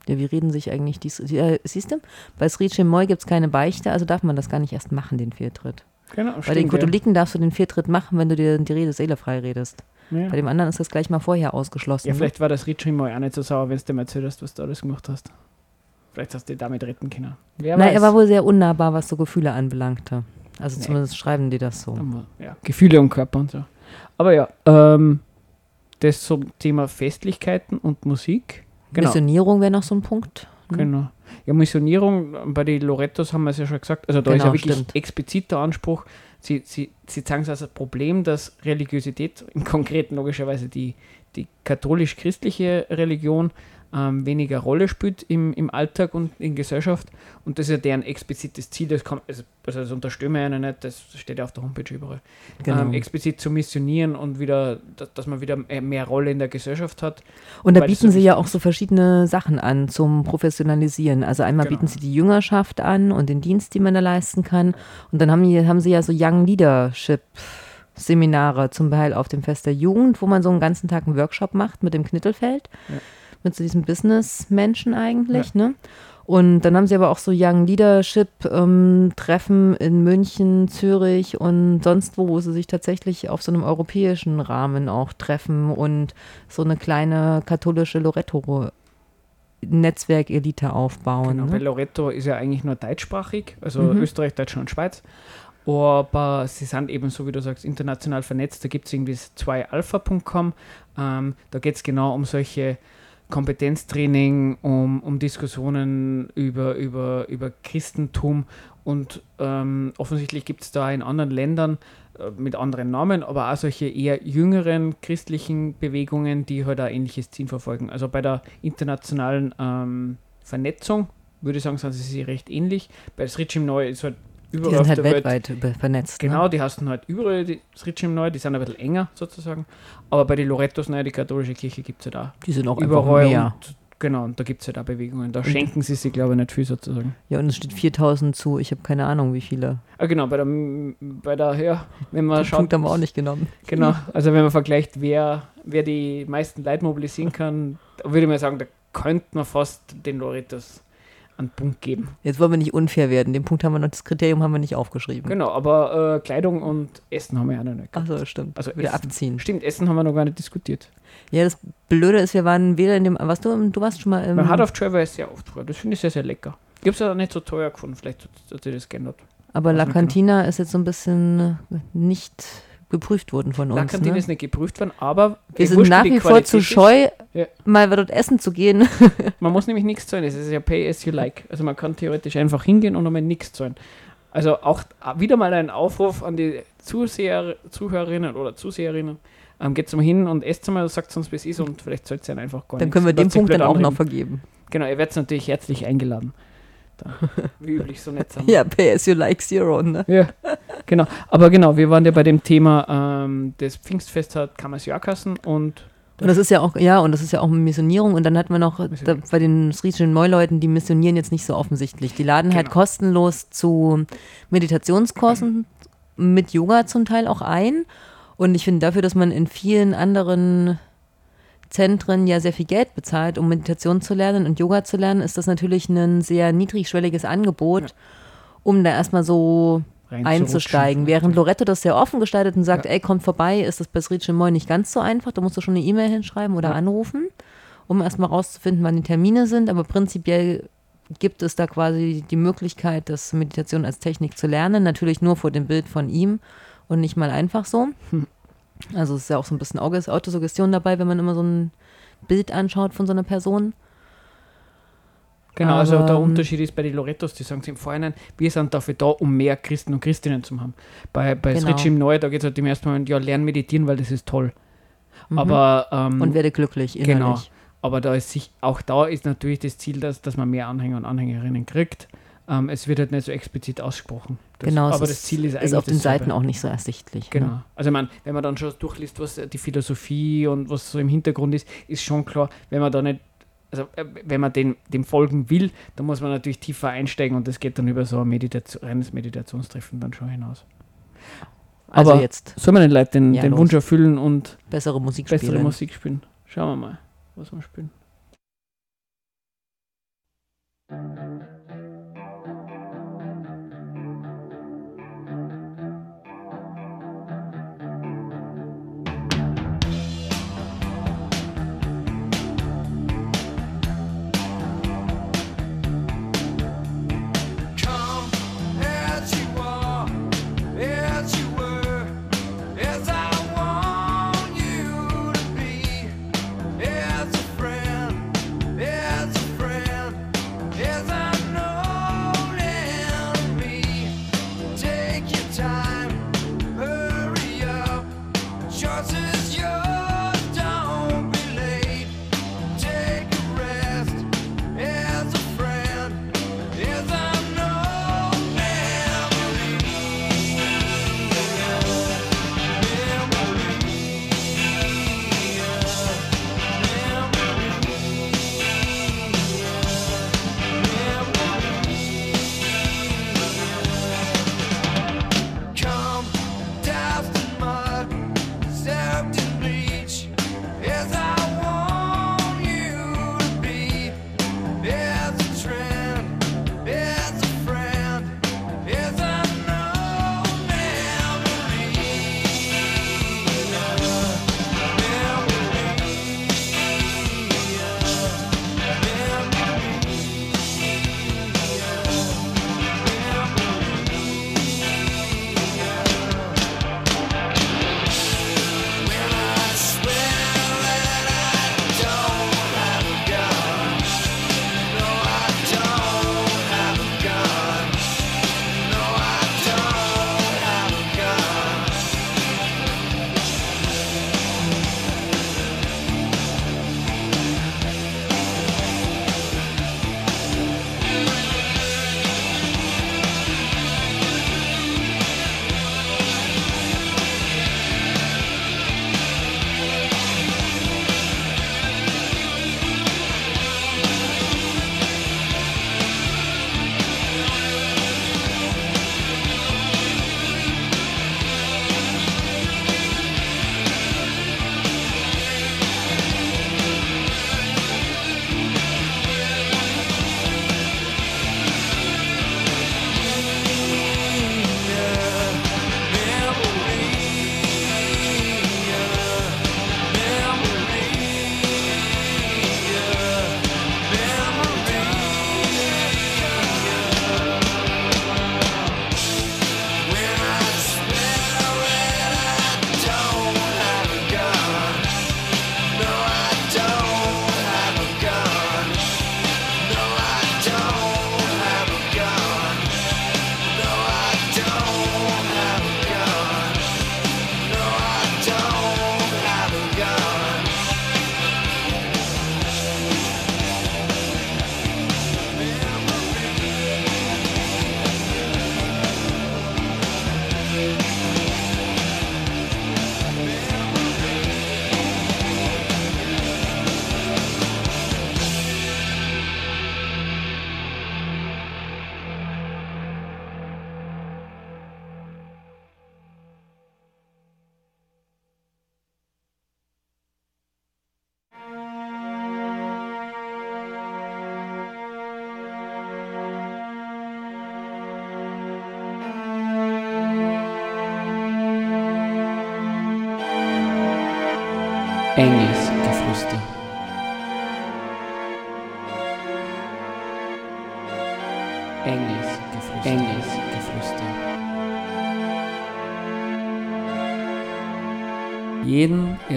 Ja, wie reden sich eigentlich dies? Ja, siehst du, bei Srice Moy gibt es keine Beichte, also darf man das gar nicht erst machen, den Fehltritt. Genau, bei den Katholiken darfst du den Fehltritt machen, wenn du dir die Rede Seele frei redest. Ja. Ja. Bei dem anderen ist das gleich mal vorher ausgeschlossen. ja, ne? vielleicht war das Ritschi mal auch nicht so sauer, wenn du dem erzählt hast, was du alles gemacht hast. Vielleicht hast du damit retten können. Wer weiß. er war wohl sehr unnahbar, was so Gefühle anbelangte. Also Nee. zumindest schreiben die das so. Ja, Gefühle und Körper und so. Aber ja, ähm, das zum Thema Festlichkeiten und Musik. Genau. Missionierung wäre noch so ein Punkt. ne? Genau. Ja, Missionierung, bei den Lorettos haben wir es ja schon gesagt, also da ist Genau, ja wirklich stimmt. expliziter Anspruch. Sie, sie, sie zeigen es als ein Problem, dass Religiosität, im Konkreten logischerweise die, die katholisch-christliche Religion, ähm, weniger Rolle spielt im, im Alltag und in Gesellschaft. Und das ist ja deren explizites Ziel, das, kann, also, also das unterstützen wir ja nicht, das steht ja auf der Homepage überall. Genau. Ähm, explizit zu missionieren und wieder, dass, man wieder mehr- Rolle in der Gesellschaft hat. Und da bieten sie ja auch so verschiedene Sachen an zum Professionalisieren. Also einmal Genau. bieten sie die Jüngerschaft an und den Dienst, den man da leisten kann. Und dann haben, die, haben sie ja so Young Leadership Seminare, zum Beispiel auf dem Fest der Jugend, wo man so einen ganzen Tag einen Workshop macht mit dem Knittelfeld, Ja. Mit so diesem Business-Menschen eigentlich, ne? Und dann haben sie aber auch so Young Leadership ähm, in München, Zürich und sonst wo, wo sie sich tatsächlich auf so einem europäischen Rahmen auch treffen und so eine kleine katholische Loretto Netzwerk-Elite aufbauen. Genau, ne? Loretto ist ja eigentlich nur deutschsprachig, also Mhm. Österreich, Deutschland und Schweiz. Aber sie sind eben, so wie du sagst, international vernetzt. Da gibt es irgendwie das 2alpha.com. Ähm, da geht es genau um solche Kompetenztraining, um, um Diskussionen über, über, über Christentum. Und ähm, offensichtlich gibt es da in anderen Ländern äh, mit anderen Namen, aber auch solche eher jüngeren christlichen Bewegungen, die halt ein ähnliches Ziel verfolgen. Also bei der internationalen ähm, Vernetzung würde ich sagen, sind sie recht ähnlich. Bei Sritchim Neu ist halt Die überall sind auf halt Welt weltweit über- vernetzt. Genau, Ne? die hast du halt überall, die Sritchim Neu, die sind ein bisschen enger sozusagen. Aber bei den Lorettos, naja, die katholische Kirche gibt es ja da. Die sind auch Überall. mehr. Und, genau, und da gibt es ja da Bewegungen. Da Und- schenken sie sich, glaube ich, nicht viel sozusagen. Ja, und es steht 4000 zu. Ich habe keine Ahnung, wie viele. Ah, genau, bei der, bei der ja, wenn man Den schaut, Punkt haben wir auch nicht genommen. genau, also wenn man vergleicht, wer, wer die meisten Leute mobilisieren kann, würde man sagen, da könnte man fast den Lorettos einen Punkt geben. Jetzt wollen wir nicht unfair werden. Den Punkt haben wir noch, das Kriterium haben wir nicht aufgeschrieben. Genau, aber äh, Kleidung und Essen haben wir ja noch nicht. Achso, stimmt. Also Wieder Essen. abziehen. Stimmt, Essen haben wir noch gar nicht diskutiert. Ja, das Blöde ist, wir waren weder in dem. Was du, du warst schon mal im. Mein Hard of Travel ist sehr oft vor. Das finde ich sehr, sehr lecker. Ich habe es ja nicht so teuer gefunden. Vielleicht hat, sich das geändert. aber La nicht Cantina ist jetzt so ein bisschen nicht geprüft worden von uns. Kantine Ne? ist nicht geprüft worden, aber Wir sind nach wie vor zu scheu, Ja. mal dort essen zu gehen. Man muss nämlich nichts zahlen. Es ist ja pay as you like. Also man kann theoretisch einfach hingehen und einmal nichts zahlen. Also auch wieder mal ein Aufruf an die Zuseher, Zuhörerinnen oder Zuseherinnen. Ähm, Geht mal hin und esst mal, sagt uns, wie es ist und vielleicht zahlt ihr einfach gar Dann nichts. können wir den Punkt dann auch noch vergeben. Genau, ihr werdet natürlich herzlich eingeladen. Da, wie üblich so nett sein. Ja, pay as you like zero, ne? Ja, genau. Aber genau, wir waren ja bei dem Thema ähm, das Pfingstfest hat Kammers Jahrkassen und Und das ist ja auch, ja, und das ist ja auch eine Missionierung. Und dann hat man noch da, bei den sritischen Neuleuten, die missionieren jetzt nicht so offensichtlich. Die laden halt Genau. kostenlos zu Meditationskursen mit Yoga zum Teil auch ein. Und ich finde dafür, dass man in vielen anderen Zentren ja sehr viel Geld bezahlt, um Meditation zu lernen und Yoga zu lernen, ist das natürlich ein sehr niedrigschwelliges Angebot, Ja. um da erstmal so einzusteigen. Während Loretto das sehr offen gestaltet und sagt, Ja. ey, kommt vorbei, ist das bei Sri Chinmoy nicht ganz so einfach. Da musst du schon eine E-Mail hinschreiben oder Ja. anrufen, um erstmal rauszufinden, wann die Termine sind. Aber prinzipiell gibt es da quasi die Möglichkeit, das Meditation als Technik zu lernen. Natürlich nur vor dem Bild von ihm und nicht mal einfach so. Hm. Also es ist ja auch so ein bisschen Autosuggestion dabei, wenn man immer so ein Bild anschaut von so einer Person. Genau, also Aber, der ähm, Unterschied ist bei den Lorettos, die sagen es im Vorhinein, wir sind dafür da, um mehr Christen und Christinnen zu haben. Bei, bei Genau. Switch im Neue, da geht es halt im ersten Moment, ja, lern meditieren, weil das ist toll. Mhm. Aber, ähm, und werde glücklich innerlich. Genau. aber da ist sich, auch da ist natürlich das Ziel, dass, dass man mehr Anhänger und Anhängerinnen kriegt. Ähm, es wird halt nicht so explizit ausgesprochen. Das, genau, aber ist, das Ziel ist eigentlich ist auf den dasselbe. Seiten auch nicht so ersichtlich. Genau. Ne? Also ich meine, wenn man dann schon durchliest, was die Philosophie und was so im Hintergrund ist, ist schon klar, wenn man da nicht, also äh, wenn man dem, dem folgen will, dann muss man natürlich tiefer einsteigen und das geht dann über so ein Meditation, reines Meditationstreffen dann schon hinaus. Also Aber- jetzt Soll man den Leuten den, Ja, den. Wunsch erfüllen und bessere Musik bessere spielen. Musik spielen? Schauen wir mal, was wir spielen.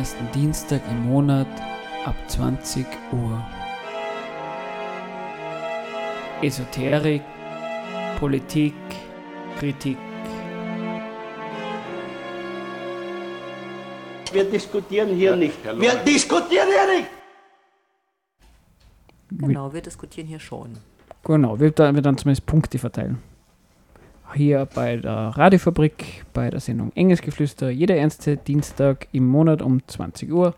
Ersten Dienstag im Monat ab 20 Uhr. Esoterik, Politik, Kritik. Wir diskutieren hier nicht. Wir diskutieren hier nicht! Genau, wir diskutieren hier schon. Genau, wir dann, wir dann zumindest Punkte verteilen. Hier bei der Radiofabrik, bei der Sendung Engelsgeflüster, jeder erste Dienstag im Monat um 20 Uhr.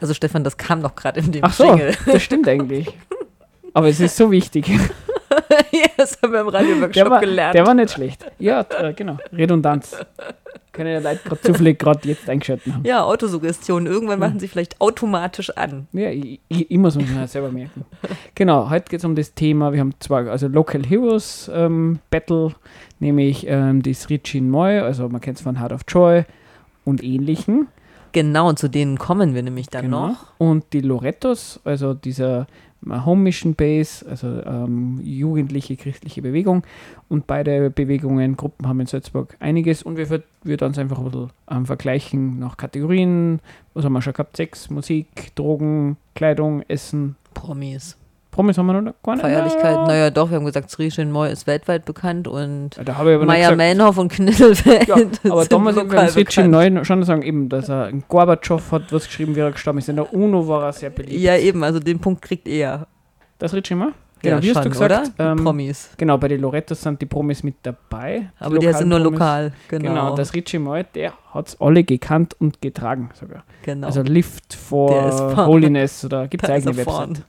Also Stefan, das kam doch gerade in dem Ach so, Jingle. das stimmt eigentlich. Aber es ist so wichtig. ja, das haben wir im Radio-Workshop gelernt. der war nicht schlecht. Ja, äh, genau. Redundanz. Können ja Leute gerade zufällig gerade jetzt eingeschaltet haben. ja, Autosuggestion. Irgendwann machen sie vielleicht automatisch an. Ja, ich, ich, ich muss das selber merken. Genau, heute geht es um das Thema, wir haben zwei, also Local Heroes ähm, Battle, nämlich ähm, die Srichin Moy, also man kennt es von Heart of Joy und ähnlichen. Genau, und zu denen kommen wir nämlich dann Genau. noch. Und die Lorettos, also dieser äh, Home Mission Base, also ähm, jugendliche christliche Bewegung. Und beide Bewegungen, Gruppen haben in Salzburg einiges. Und wir würden dann einfach ein bisschen ähm, vergleichen nach Kategorien. Was haben wir schon gehabt? Sex, Musik, Drogen, Kleidung, Essen. Promis. Promis haben wir noch gar nicht. Feierlichkeit. Ja. Naja, doch, wir haben gesagt, Srishin Moy ist weltweit bekannt und aber Meier Manhoff und Knittelfeld. ja, aber sind da muss ich beim lokal Switching bekannt. neu schon sagen, eben, dass er ein Gorbatschow hat was geschrieben, wie er gestorben ist. In der UNO war er sehr beliebt. Ja, eben, also den Punkt kriegt er. Das Ritchie mal? Ja, Genau, wie hast schon, du gesagt? Ähm, Promis. Genau, bei den Lorettos sind die Promis mit dabei. Aber die sind nur lokal. Genau. Genau, das Richie Moy, der hat es alle gekannt und getragen sogar. genau. Also Lift for. Holiness oder gibt es eigene. Website.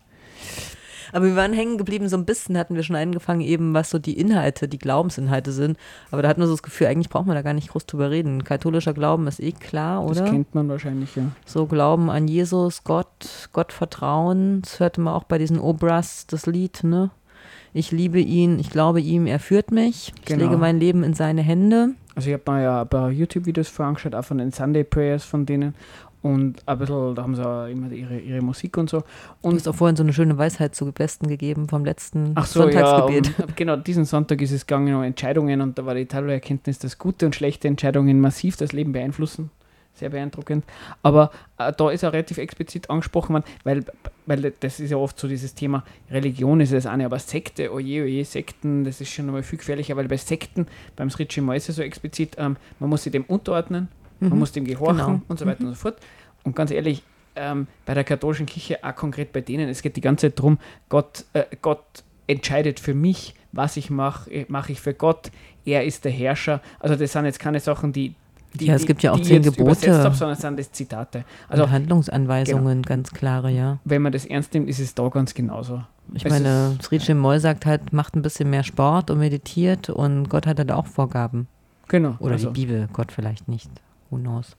Aber wir waren hängen geblieben, so ein bisschen hatten wir schon angefangen, eben was so die Inhalte, die Glaubensinhalte sind. Aber da hatten wir so das Gefühl, eigentlich braucht man da gar nicht groß drüber reden. Katholischer Glauben ist eh klar, Das oder? kennt man wahrscheinlich, ja. So Glauben an Jesus, Gott, Gott vertrauen. Das hörte man auch bei diesen Obras, das Lied, ne? Ich liebe ihn, ich glaube ihm, er führt mich. Ich Genau. lege mein Leben in seine Hände. Also ich habe mir ja ein paar YouTube-Videos vorangeschaut, auch von den Sunday Prayers von denen. Und ein bisschen, da haben sie auch immer ihre, ihre Musik und so. Du Und hast auch vorhin so eine schöne Weisheit zu Besten gegeben vom letzten Ach so, ja, Sonntagsgebet. um, genau, diesen Sonntag ist es gegangen um Entscheidungen und da war die tolle Erkenntnis, dass gute und schlechte Entscheidungen massiv das Leben beeinflussen. Sehr beeindruckend. Aber äh, da ist er relativ explizit angesprochen worden, weil, weil das ist ja oft so dieses Thema, Religion ist das eine, aber Sekte, oje, oje, Sekten, das ist schon einmal viel gefährlicher, weil bei Sekten, beim Sritchi Mal ist es so explizit, ähm, man muss sich dem unterordnen, man Mhm. muss dem gehorchen Genau. und so weiter und so fort. Und ganz ehrlich, ähm, bei der katholischen Kirche, auch konkret bei denen, es geht die ganze Zeit darum, Gott, äh, Gott entscheidet für mich, was ich mache, mache ich für Gott, er ist der Herrscher. Also das sind jetzt keine Sachen, die, die Ja, es gibt ja auch zehn Gebote. habe, sondern es sind das Zitate. Also Handlungsanweisungen, ganz klare, ja. wenn man das ernst nimmt, ist es da ganz genauso. Ich Es meine, ist- Sri Moll sagt halt, macht ein bisschen mehr Sport und meditiert und Gott hat halt auch Vorgaben. Genau. Oder also, die Bibel, Gott vielleicht nicht. Who knows?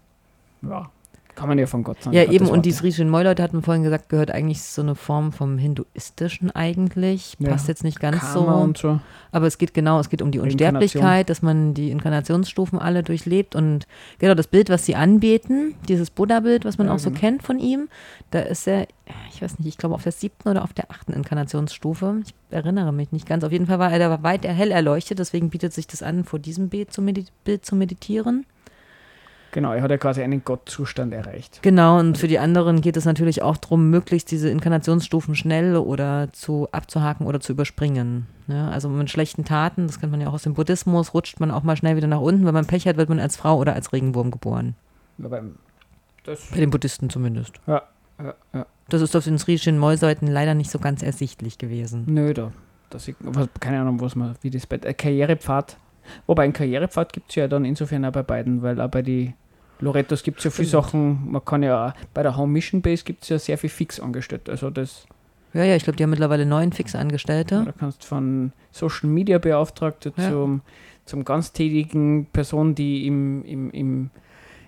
ja, kann man ja von Gott sagen. Ja, eben, und die Worte. Sri Moll Leute hatten vorhin gesagt, gehört eigentlich so eine Form vom Hinduistischen eigentlich. Ja, Passt jetzt nicht ganz Karma so. so. Aber es geht genau, es geht um die. Unsterblichkeit, dass man die Inkarnationsstufen alle durchlebt und genau das Bild, was sie anbeten, dieses Buddha-Bild, was man Ja, auch so genau. kennt von ihm, da ist er, ich weiß nicht, ich glaube auf der siebten oder auf der achten Inkarnationsstufe. Ich erinnere mich nicht ganz. Auf jeden Fall war er da weit hell erleuchtet, deswegen bietet sich das an, vor diesem Bild zu, medi Bild zu meditieren. Genau, er hat ja quasi einen Gottzustand erreicht. Genau, und für die anderen geht es natürlich auch darum, möglichst diese Inkarnationsstufen schnell oder zu abzuhaken oder zu überspringen. Ja, also mit schlechten Taten, das kennt man ja auch aus dem Buddhismus, rutscht man auch mal schnell wieder nach unten. Wenn man Pech hat, wird man als Frau oder als Regenwurm geboren. Bei den Buddhisten zumindest. ja, ja, ja. Das ist auf den Sri Chinmoy-Seiten leider nicht so ganz ersichtlich gewesen. Nö, da. Das ich, keine Ahnung, was man, wie das bei äh, Karrierepfad. Wobei ein Karrierepfad gibt es ja dann insofern auch bei beiden, weil auch bei die Lorettos gibt es ja viele. Sachen, man kann ja auch, bei der Home Mission Base gibt es ja sehr viel fix angestellt. Also das, Ja, ja, ich glaube, die haben mittlerweile neun fixe Angestellte. da kannst von Social Media Beauftragte Ja. zum, zum ganztätigen Person, die im, im, im,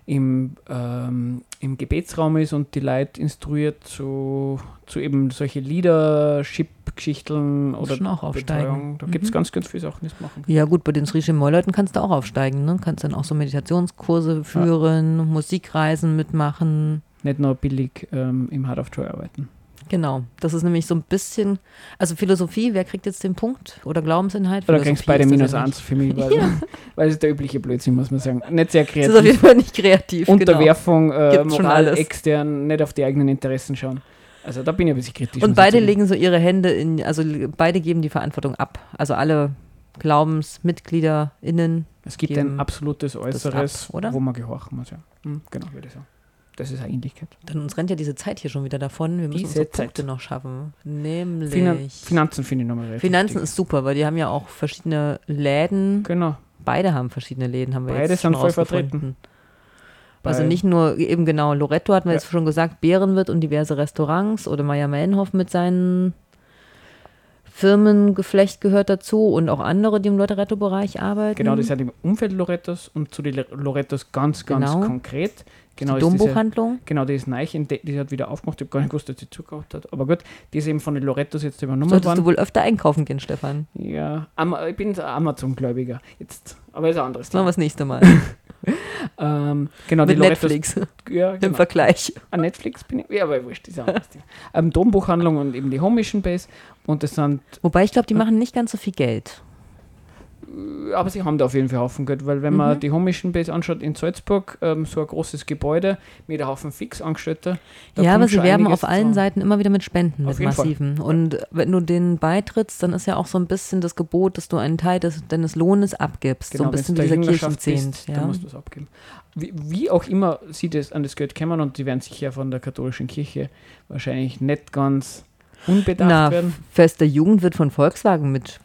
im, ähm, im Gebetsraum ist und die Leute instruiert zu, zu eben solche Leadership-Geschichten oder schon auch aufsteigen. Betreuung. Da gibt es Mhm. ganz, ganz viele Sachen, die es machen. Ja, gut, bei den Sri Chinmoy-Leuten kannst du auch aufsteigen. Ne? Kannst dann auch so Meditationskurse führen, Musikreisen mitmachen. Nicht nur billig ähm, im Hard of Joy arbeiten. Genau, das ist nämlich so ein bisschen, also Philosophie, wer kriegt jetzt den Punkt? Oder Glaubensinhalt? Oder kriegst beide ist das minus ja eins für mich, weil, Ja. weil es ist der übliche Blödsinn, muss man sagen. Nicht sehr Das ist auf jeden kreativ. Fall nicht kreativ. genau. Unterwerfung, äh, Gibt's schon Moral extern, nicht auf die eigenen Interessen schauen. Also da bin ich ein bisschen kritisch. Und beide legen so ihre Hände in, also beide geben die Verantwortung ab. Also alle GlaubensmitgliederInnen. Es gibt ein absolutes Äußeres, ab, wo man gehorchen muss. Ja. Hm, genau, würde ich sagen. Das ist eine Ähnlichkeit. Dann uns rennt ja diese Zeit hier schon wieder davon. Wir müssen Diese unsere Zeit. Punkte noch schaffen. Nämlich. Finan Finanzen finde ich nochmal Finanzen wichtig. ist super, weil die haben ja auch verschiedene Läden. Genau. Beide haben verschiedene Läden, haben wir Beide jetzt schon sind voll vertreten. Also nicht nur eben genau Loretto hatten wir Ja. jetzt schon gesagt, Bärenwirt und diverse Restaurants oder Meier Mellenhof mit seinen Firmengeflecht gehört dazu und auch andere, die im Loretto-Bereich arbeiten. Genau, die sind im Umfeld Lorettos und zu den Lorettos ganz, ganz Genau. konkret. Genau, die Dombuchhandlung. genau, die ist neu, die hat wieder aufgemacht. Ich habe gar nicht gewusst, dass sie zugehört hat. Aber gut, die ist eben von den Lorettos jetzt übernommen Solltest worden. du wohl öfter einkaufen gehen, Stefan. Ja, ich bin Amazon-Gläubiger jetzt. Aber ist ein anderes Das machen wir Thema. das nächste Mal. Ähm, genau, die Mit Lorettos. Netflix Ja, im genau. Vergleich. An Netflix bin ich. Ja, aber wurscht, ist ein anderes Thema. Ähm, Dombuchhandlung und eben die Home Mission Base. Und das sind Wobei ich glaube, die machen nicht ganz so viel Geld. Aber sie haben da auf jeden Fall Haufen Geld, weil wenn man Mhm. die Home Mission Base anschaut in Salzburg, ähm, so ein großes Gebäude mit einem Haufen Fixangestellter. ja, aber sie werben auf allen. Seiten immer wieder mit Spenden, mit jeden Fall. massiven. Und wenn du denen beitrittst, dann ist ja auch so ein bisschen das Gebot, dass du einen Teil des, deines Lohnes abgibst. so ein Genau, bisschen dieser Kirchenzehnt. bist, dann Ja. musst du es abgeben. Wie, wie auch immer sie das an das Geld kommen und die werden sicher von der katholischen Kirche wahrscheinlich nicht ganz unbedacht Na, werden. Fest der Jugend wird von Volkswagen mit.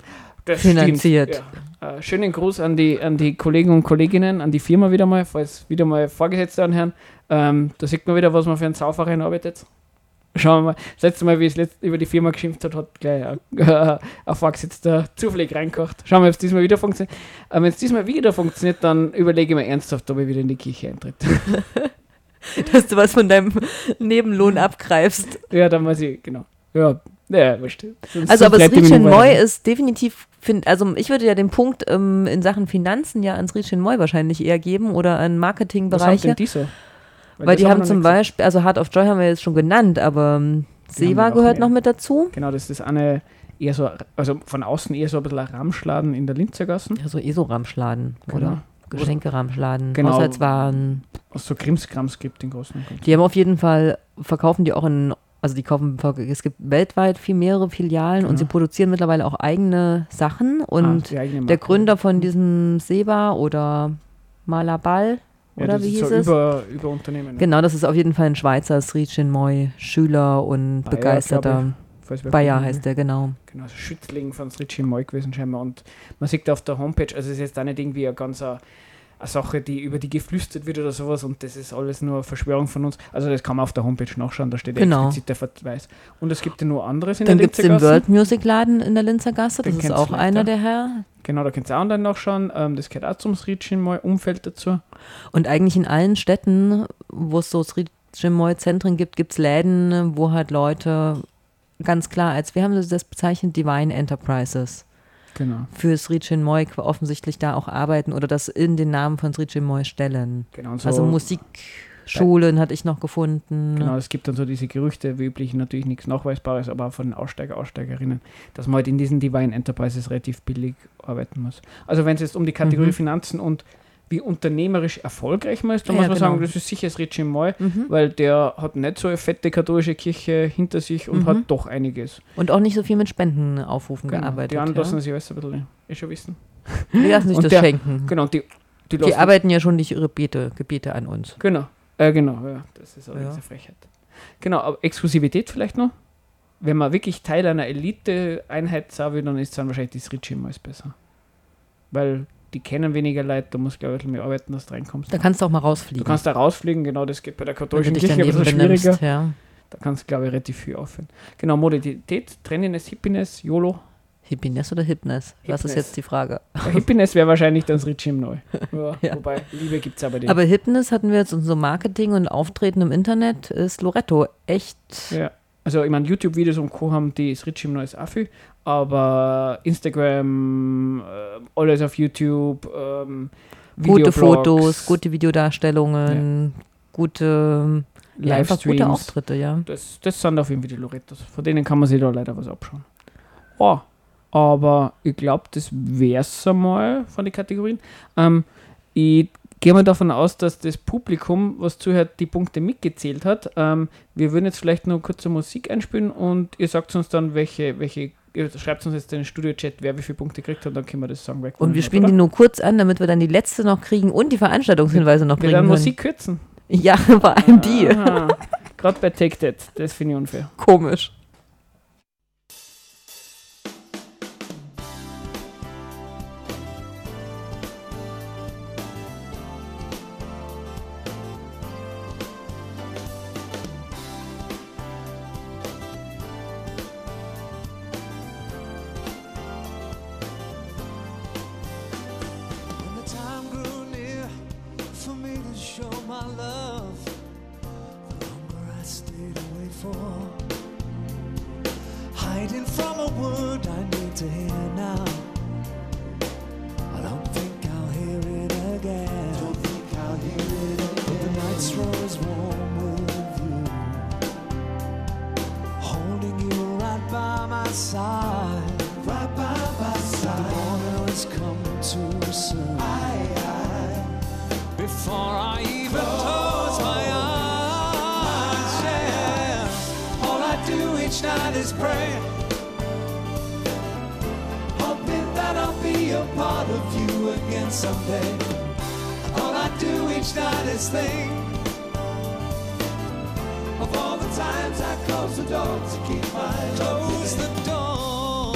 Das finanziert. Stimmt, ja. äh, schönen Gruß an die, an die Kollegen und Kolleginnen, an die Firma wieder mal, falls wieder mal Vorgesetzte anhören. Ähm, da sieht man wieder, was man für einen Sauverein arbeitet. Schauen wir mal. Das letzte Mal, wie es über die Firma geschimpft hat, hat gleich ein, äh, ein Vorgesetzter zufällig reingekocht. Schauen wir, ob es diesmal wieder funktioniert. Äh, Wenn es diesmal wieder funktioniert, dann überlege ich mir ernsthaft, ob ich wieder in die Kirche eintritt. dass du was von deinem Nebenlohn abgreifst. ja, dann weiß ich, genau. Ja, ja, wurscht. Sonst- Also, aber Minute Moy ist definitiv, find, also ich würde ja den Punkt ähm, in Sachen Finanzen ja an Srichen Moy wahrscheinlich eher geben oder an Was haben Marketingbereiche. denn die so? Weil die haben noch zum. Beispiel, also Heart of Joy haben wir jetzt schon genannt, aber ähm, haben Seva gehört noch mit dazu. Genau, das ist eine eher so, also von außen eher so ein bisschen ein Ramschladen in der Linzergassen. Ja, so ESO-Ramschladen Genau. oder Geschenke-Ramschladen, Genau. Haushaltswaren. Was so Krimskrams gibt in Großen. Die haben auf jeden Fall, verkaufen die auch in, also die kaufen, es gibt weltweit viel mehrere Filialen und Genau. sie produzieren mittlerweile auch eigene Sachen und Ah, eigene der. Gründer von diesem Seba oder Malabal, ja, oder wie hieß so es? Über, über Unternehmen. Genau, das ist auf jeden Fall ein Schweizer Sri Moy, Schüler und Bayer, begeisterter. Bayer heißt der, genau. Genau, also Schützling von Richie Moy gewesen scheinbar. Und man sieht auf der Homepage, also es ist jetzt auch nicht irgendwie eine ganz eine, Sache, die über die geflüstert wird oder sowas und das ist alles nur Verschwörung von uns. Also das kann man auf der Homepage nachschauen, da steht Genau. explizit der Verweis. Und es gibt ja nur anderes in Dann der gibt es den Linzer World Music Laden in der Linzer Gasse, das Den ist auch einer der Herr. Genau, da könnt ihr auch online nachschauen. Ähm, das gehört auch zum Richie Moy Umfeld dazu. Und eigentlich in allen Städten, wo es so Sri Moy Zentren gibt, gibt es Läden, wo halt Leute ganz klar als, wir haben das bezeichnet, Divine Enterprises Genau. für Sri Chinmoy offensichtlich da auch arbeiten oder das in den Namen von Sri Chinmoy stellen. genau und so, also Musikschulen hatte ich noch gefunden. Genau, es gibt dann so diese Gerüchte, wie üblich natürlich nichts Nachweisbares, aber auch von Aussteiger, Aussteigerinnen, dass man halt in diesen Divine Enterprises relativ billig arbeiten muss. Also wenn es jetzt um die Kategorie Mhm. Finanzen und wie unternehmerisch erfolgreich man ist, dann Ja, muss man genau. sagen, das ist sicher das Richie Moy, Mhm. weil der hat nicht so eine fette katholische Kirche hinter sich und Mhm. hat doch einiges. Und auch nicht so viel mit Spendenaufrufen Genau. gearbeitet. Die anderen ja. lassen sich alles ein bisschen eh schon wissen. Die lassen sich das der- schenken. Genau, die, die, Die arbeiten ja schon nicht ihre Gebete, Gebete an uns. Genau, äh, genau, ja, das ist auch Ja. diese Frechheit. Genau, aber Exklusivität vielleicht noch. Wenn man wirklich Teil einer Elite-Einheit sein will, dann ist dann wahrscheinlich das Ritchie mal besser. Weil die kennen weniger Leute, da musst du glaube ich mehr arbeiten, dass du reinkommst. Da kannst du auch mal du rausfliegen. kannst da rausfliegen, genau, das geht bei der du katholischen Kirche ein bisschen schwieriger. Ja. Da kannst du glaube ich relativ viel aufhören. Genau, Modalität, Trendiness, Hippiness, YOLO. Hippiness oder Hipness? Was ist Hipness. jetzt die Frage? Äh, Hippiness wäre wahrscheinlich das Ritchie neu. Ja, Ja. Wobei, Liebe gibt es aber den. Aber Hipness hatten wir jetzt unser Marketing und Auftreten im Internet ist Loretto echt. Ja. Also, ich meine, YouTube-Videos und Co. haben die das Ritchie Neues auch viel, aber Instagram, äh, alles auf YouTube, ähm, Gute. Fotos, gute Videodarstellungen, gute Ja, gute Livestreams. Auftritte, ja. Das, das sind auf jeden Fall die Lorettos. Von denen kann man sich da leider was abschauen. Oh, aber ich glaube, das wäre es einmal von den Kategorien. Ähm, ich gehe mal davon aus, dass das Publikum, was zuhört, die Punkte mitgezählt hat. Ähm, wir würden jetzt vielleicht nur kurze Musik einspielen und ihr sagt uns dann, welche, welche ihr schreibt uns jetzt in den Studio-Chat, wer wie viele Punkte kriegt und dann können wir das sagen. wer Und wir spielen oder? die nur kurz an, damit wir dann die letzte noch kriegen und die Veranstaltungshinweise noch Wir bringen werden können. Musik kürzen. Ja, vor allem die. Gerade bei Take That, das finde ich unfair. Komisch. Again someday. All I do each night is think of all the times I close the door to keep my close the door.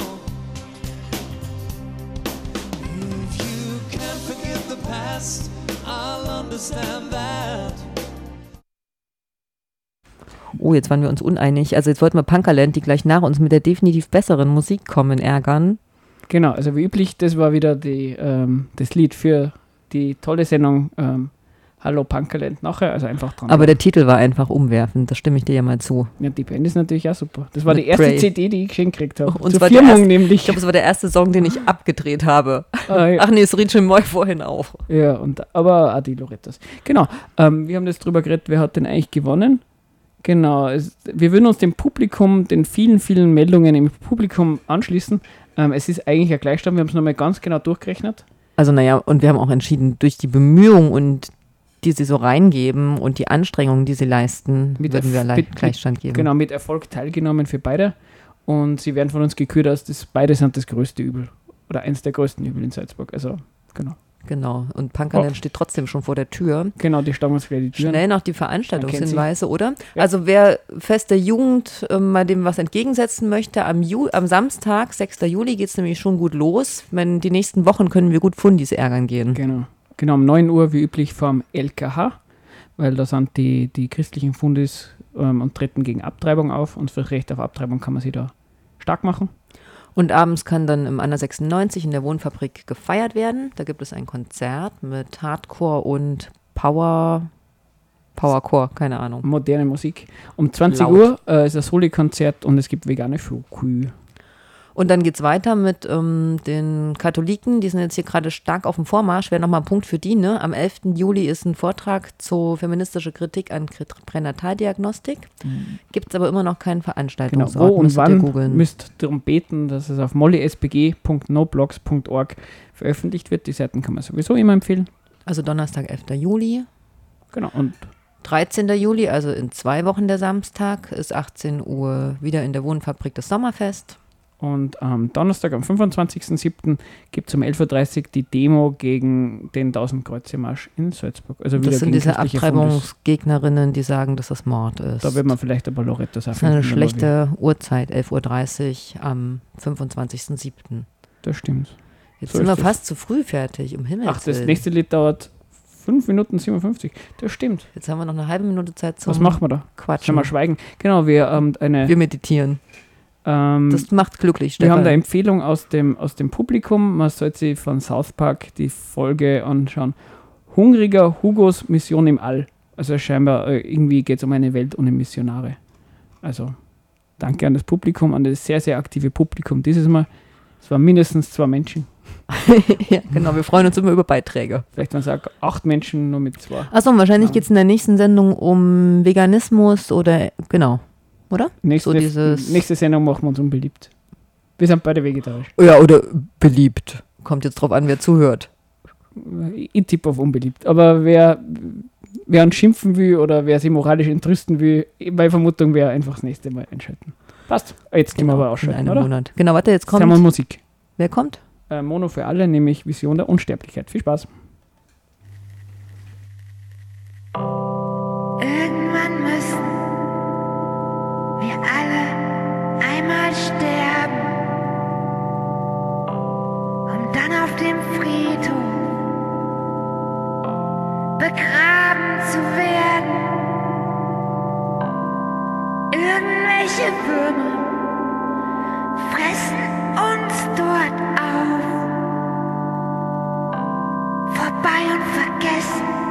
If you can't forgive the past, I'll understand that. Oh, jetzt waren wir uns uneinig. Also jetzt wollten wir Punkerland, die gleich nach uns mit der definitiv besseren Musik kommen, ärgern. Genau, also wie üblich, das war wieder die, ähm, das Lied für die tolle Sendung ähm, Hallo Punkerland nachher, also einfach dran. Aber der Titel war einfach umwerfend, das stimme ich dir ja mal zu. ja, die Band ist natürlich auch super. Das war Mit die erste Prey. CD, die ich geschenkt gekriegt habe. Und Zur Firmung erste- Ich nämlich. glaube, es war der erste Song, den ich abgedreht habe. Ah, ja. Ach nee, es Rachel Moy vorhin auch. Ja, und, aber auch die Lorettas. Genau, ähm, wir haben das drüber geredet, wer hat denn eigentlich gewonnen? Genau, es, wir würden uns dem Publikum, den vielen, vielen Meldungen im Publikum anschließen. Ähm, es ist eigentlich ein Gleichstand, wir haben es nochmal ganz genau durchgerechnet. Also naja, und wir haben auch entschieden, durch die Bemühungen und die sie so reingeben und die Anstrengungen, die sie leisten, Mit würden wir mit- Gleichstand geben. Genau, mit Erfolg teilgenommen für beide. Und sie werden von uns gekürt als das, beide sind das größte Übel. Oder eins der größten Übel in Salzburg. Also, genau. Genau. Und Punkerland steht trotzdem schon vor der Tür. Genau, die uns gleich die Türen. Schnell noch die Veranstaltungshinweise, oder? Ja. Also wer Fest der Jugend äh, mal dem was entgegensetzen möchte, am, Ju am Samstag, 6. Juli, geht es nämlich schon gut los. Wenn die nächsten Wochen können wir gut Fundis ärgern gehen. Genau. Genau, um 9 Uhr wie üblich vom LKH, weil da sind die, die christlichen Fundis ähm, und treten gegen Abtreibung auf und für das Recht auf Abtreibung kann man sie da stark machen. Und abends kann dann im Anna 96 in der Wohnfabrik gefeiert werden. Da gibt es ein Konzert mit Hardcore und Power, Powercore, keine Ahnung. Moderne Musik. Um 20 Laut. Uhr äh, ist das Soli-Konzert und es gibt vegane Fokü. Und dann geht es weiter mit ähm, den Katholiken, die sind jetzt hier gerade stark auf dem Vormarsch. Wäre nochmal ein Punkt für die, ne? Am 11. Juli ist ein Vortrag zur feministische Kritik an Pränataldiagnostik. Gibt es aber immer noch keinen Genau, Veranstaltungsort. wo und ihr wann googeln. müsst darum beten, dass es auf mollysbg.noblogs.org veröffentlicht wird. Die Seiten kann man sowieso immer empfehlen. Also Donnerstag, 11. Juli. Genau, und 13. Juli, also in zwei Wochen der Samstag, ist 18 Uhr wieder in der Wohnfabrik das Sommerfest. Und am Donnerstag, am 25.07. gibt es um 11.30 Uhr die Demo gegen den 1000-Kreuze-Marsch in Salzburg. Also Das sind diese. Abtreibungsgegnerinnen, die sagen, dass das Mord ist. Da wird man vielleicht ein paar Lorettos das ist eine aber schlechte Uhrzeit, 11.30 Uhr am 25.07. wir- Das stimmt. Jetzt So sind wir das. fast zu früh fertig, um Himmels Ach, das Willen. nächste Lied dauert 5 Minuten 57. Das stimmt. Jetzt haben wir noch eine halbe Minute Zeit zum Was machen wir da? Quatschen. Sollen wir schweigen? Genau, wir ähm, eine. Wir meditieren. Ähm, das macht glücklich, Stefan. Wir haben da Empfehlung aus dem, aus dem Publikum. Man sollte sich von South Park die Folge anschauen. Hungriger Hugos Mission im All. Also scheinbar äh, irgendwie geht es um eine Welt ohne Missionare. Also danke an das Publikum, an das sehr, sehr aktive Publikum dieses Mal. Es waren mindestens zwei Menschen. ja, genau, wir freuen uns immer über Beiträge. Vielleicht man sagt acht Menschen nur mit zwei. Achso, wahrscheinlich geht es in der nächsten Sendung um Veganismus oder genau oder? Nächste, so dieses nächste Sendung machen wir uns unbeliebt. Wir sind beide vegetarisch. Ja, oder beliebt. Kommt jetzt drauf an, wer zuhört. Ich tippe auf unbeliebt. Aber wer, wer uns schimpfen will oder wer sich moralisch entrüsten will, meine Vermutung wäre einfach das nächste Mal einschalten. Passt. Jetzt genau, gehen wir genau, aber ausschalten. In einem oder? Monat. Genau, warte, jetzt kommt. Wir Musik. Wer kommt? Äh, Mono für alle, nämlich Vision der Unsterblichkeit. Viel Spaß. begraben zu werden. Irgendwelche Würmer fressen uns dort auf. Vorbei und vergessen.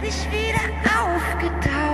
werde ich wieder aufgetaucht.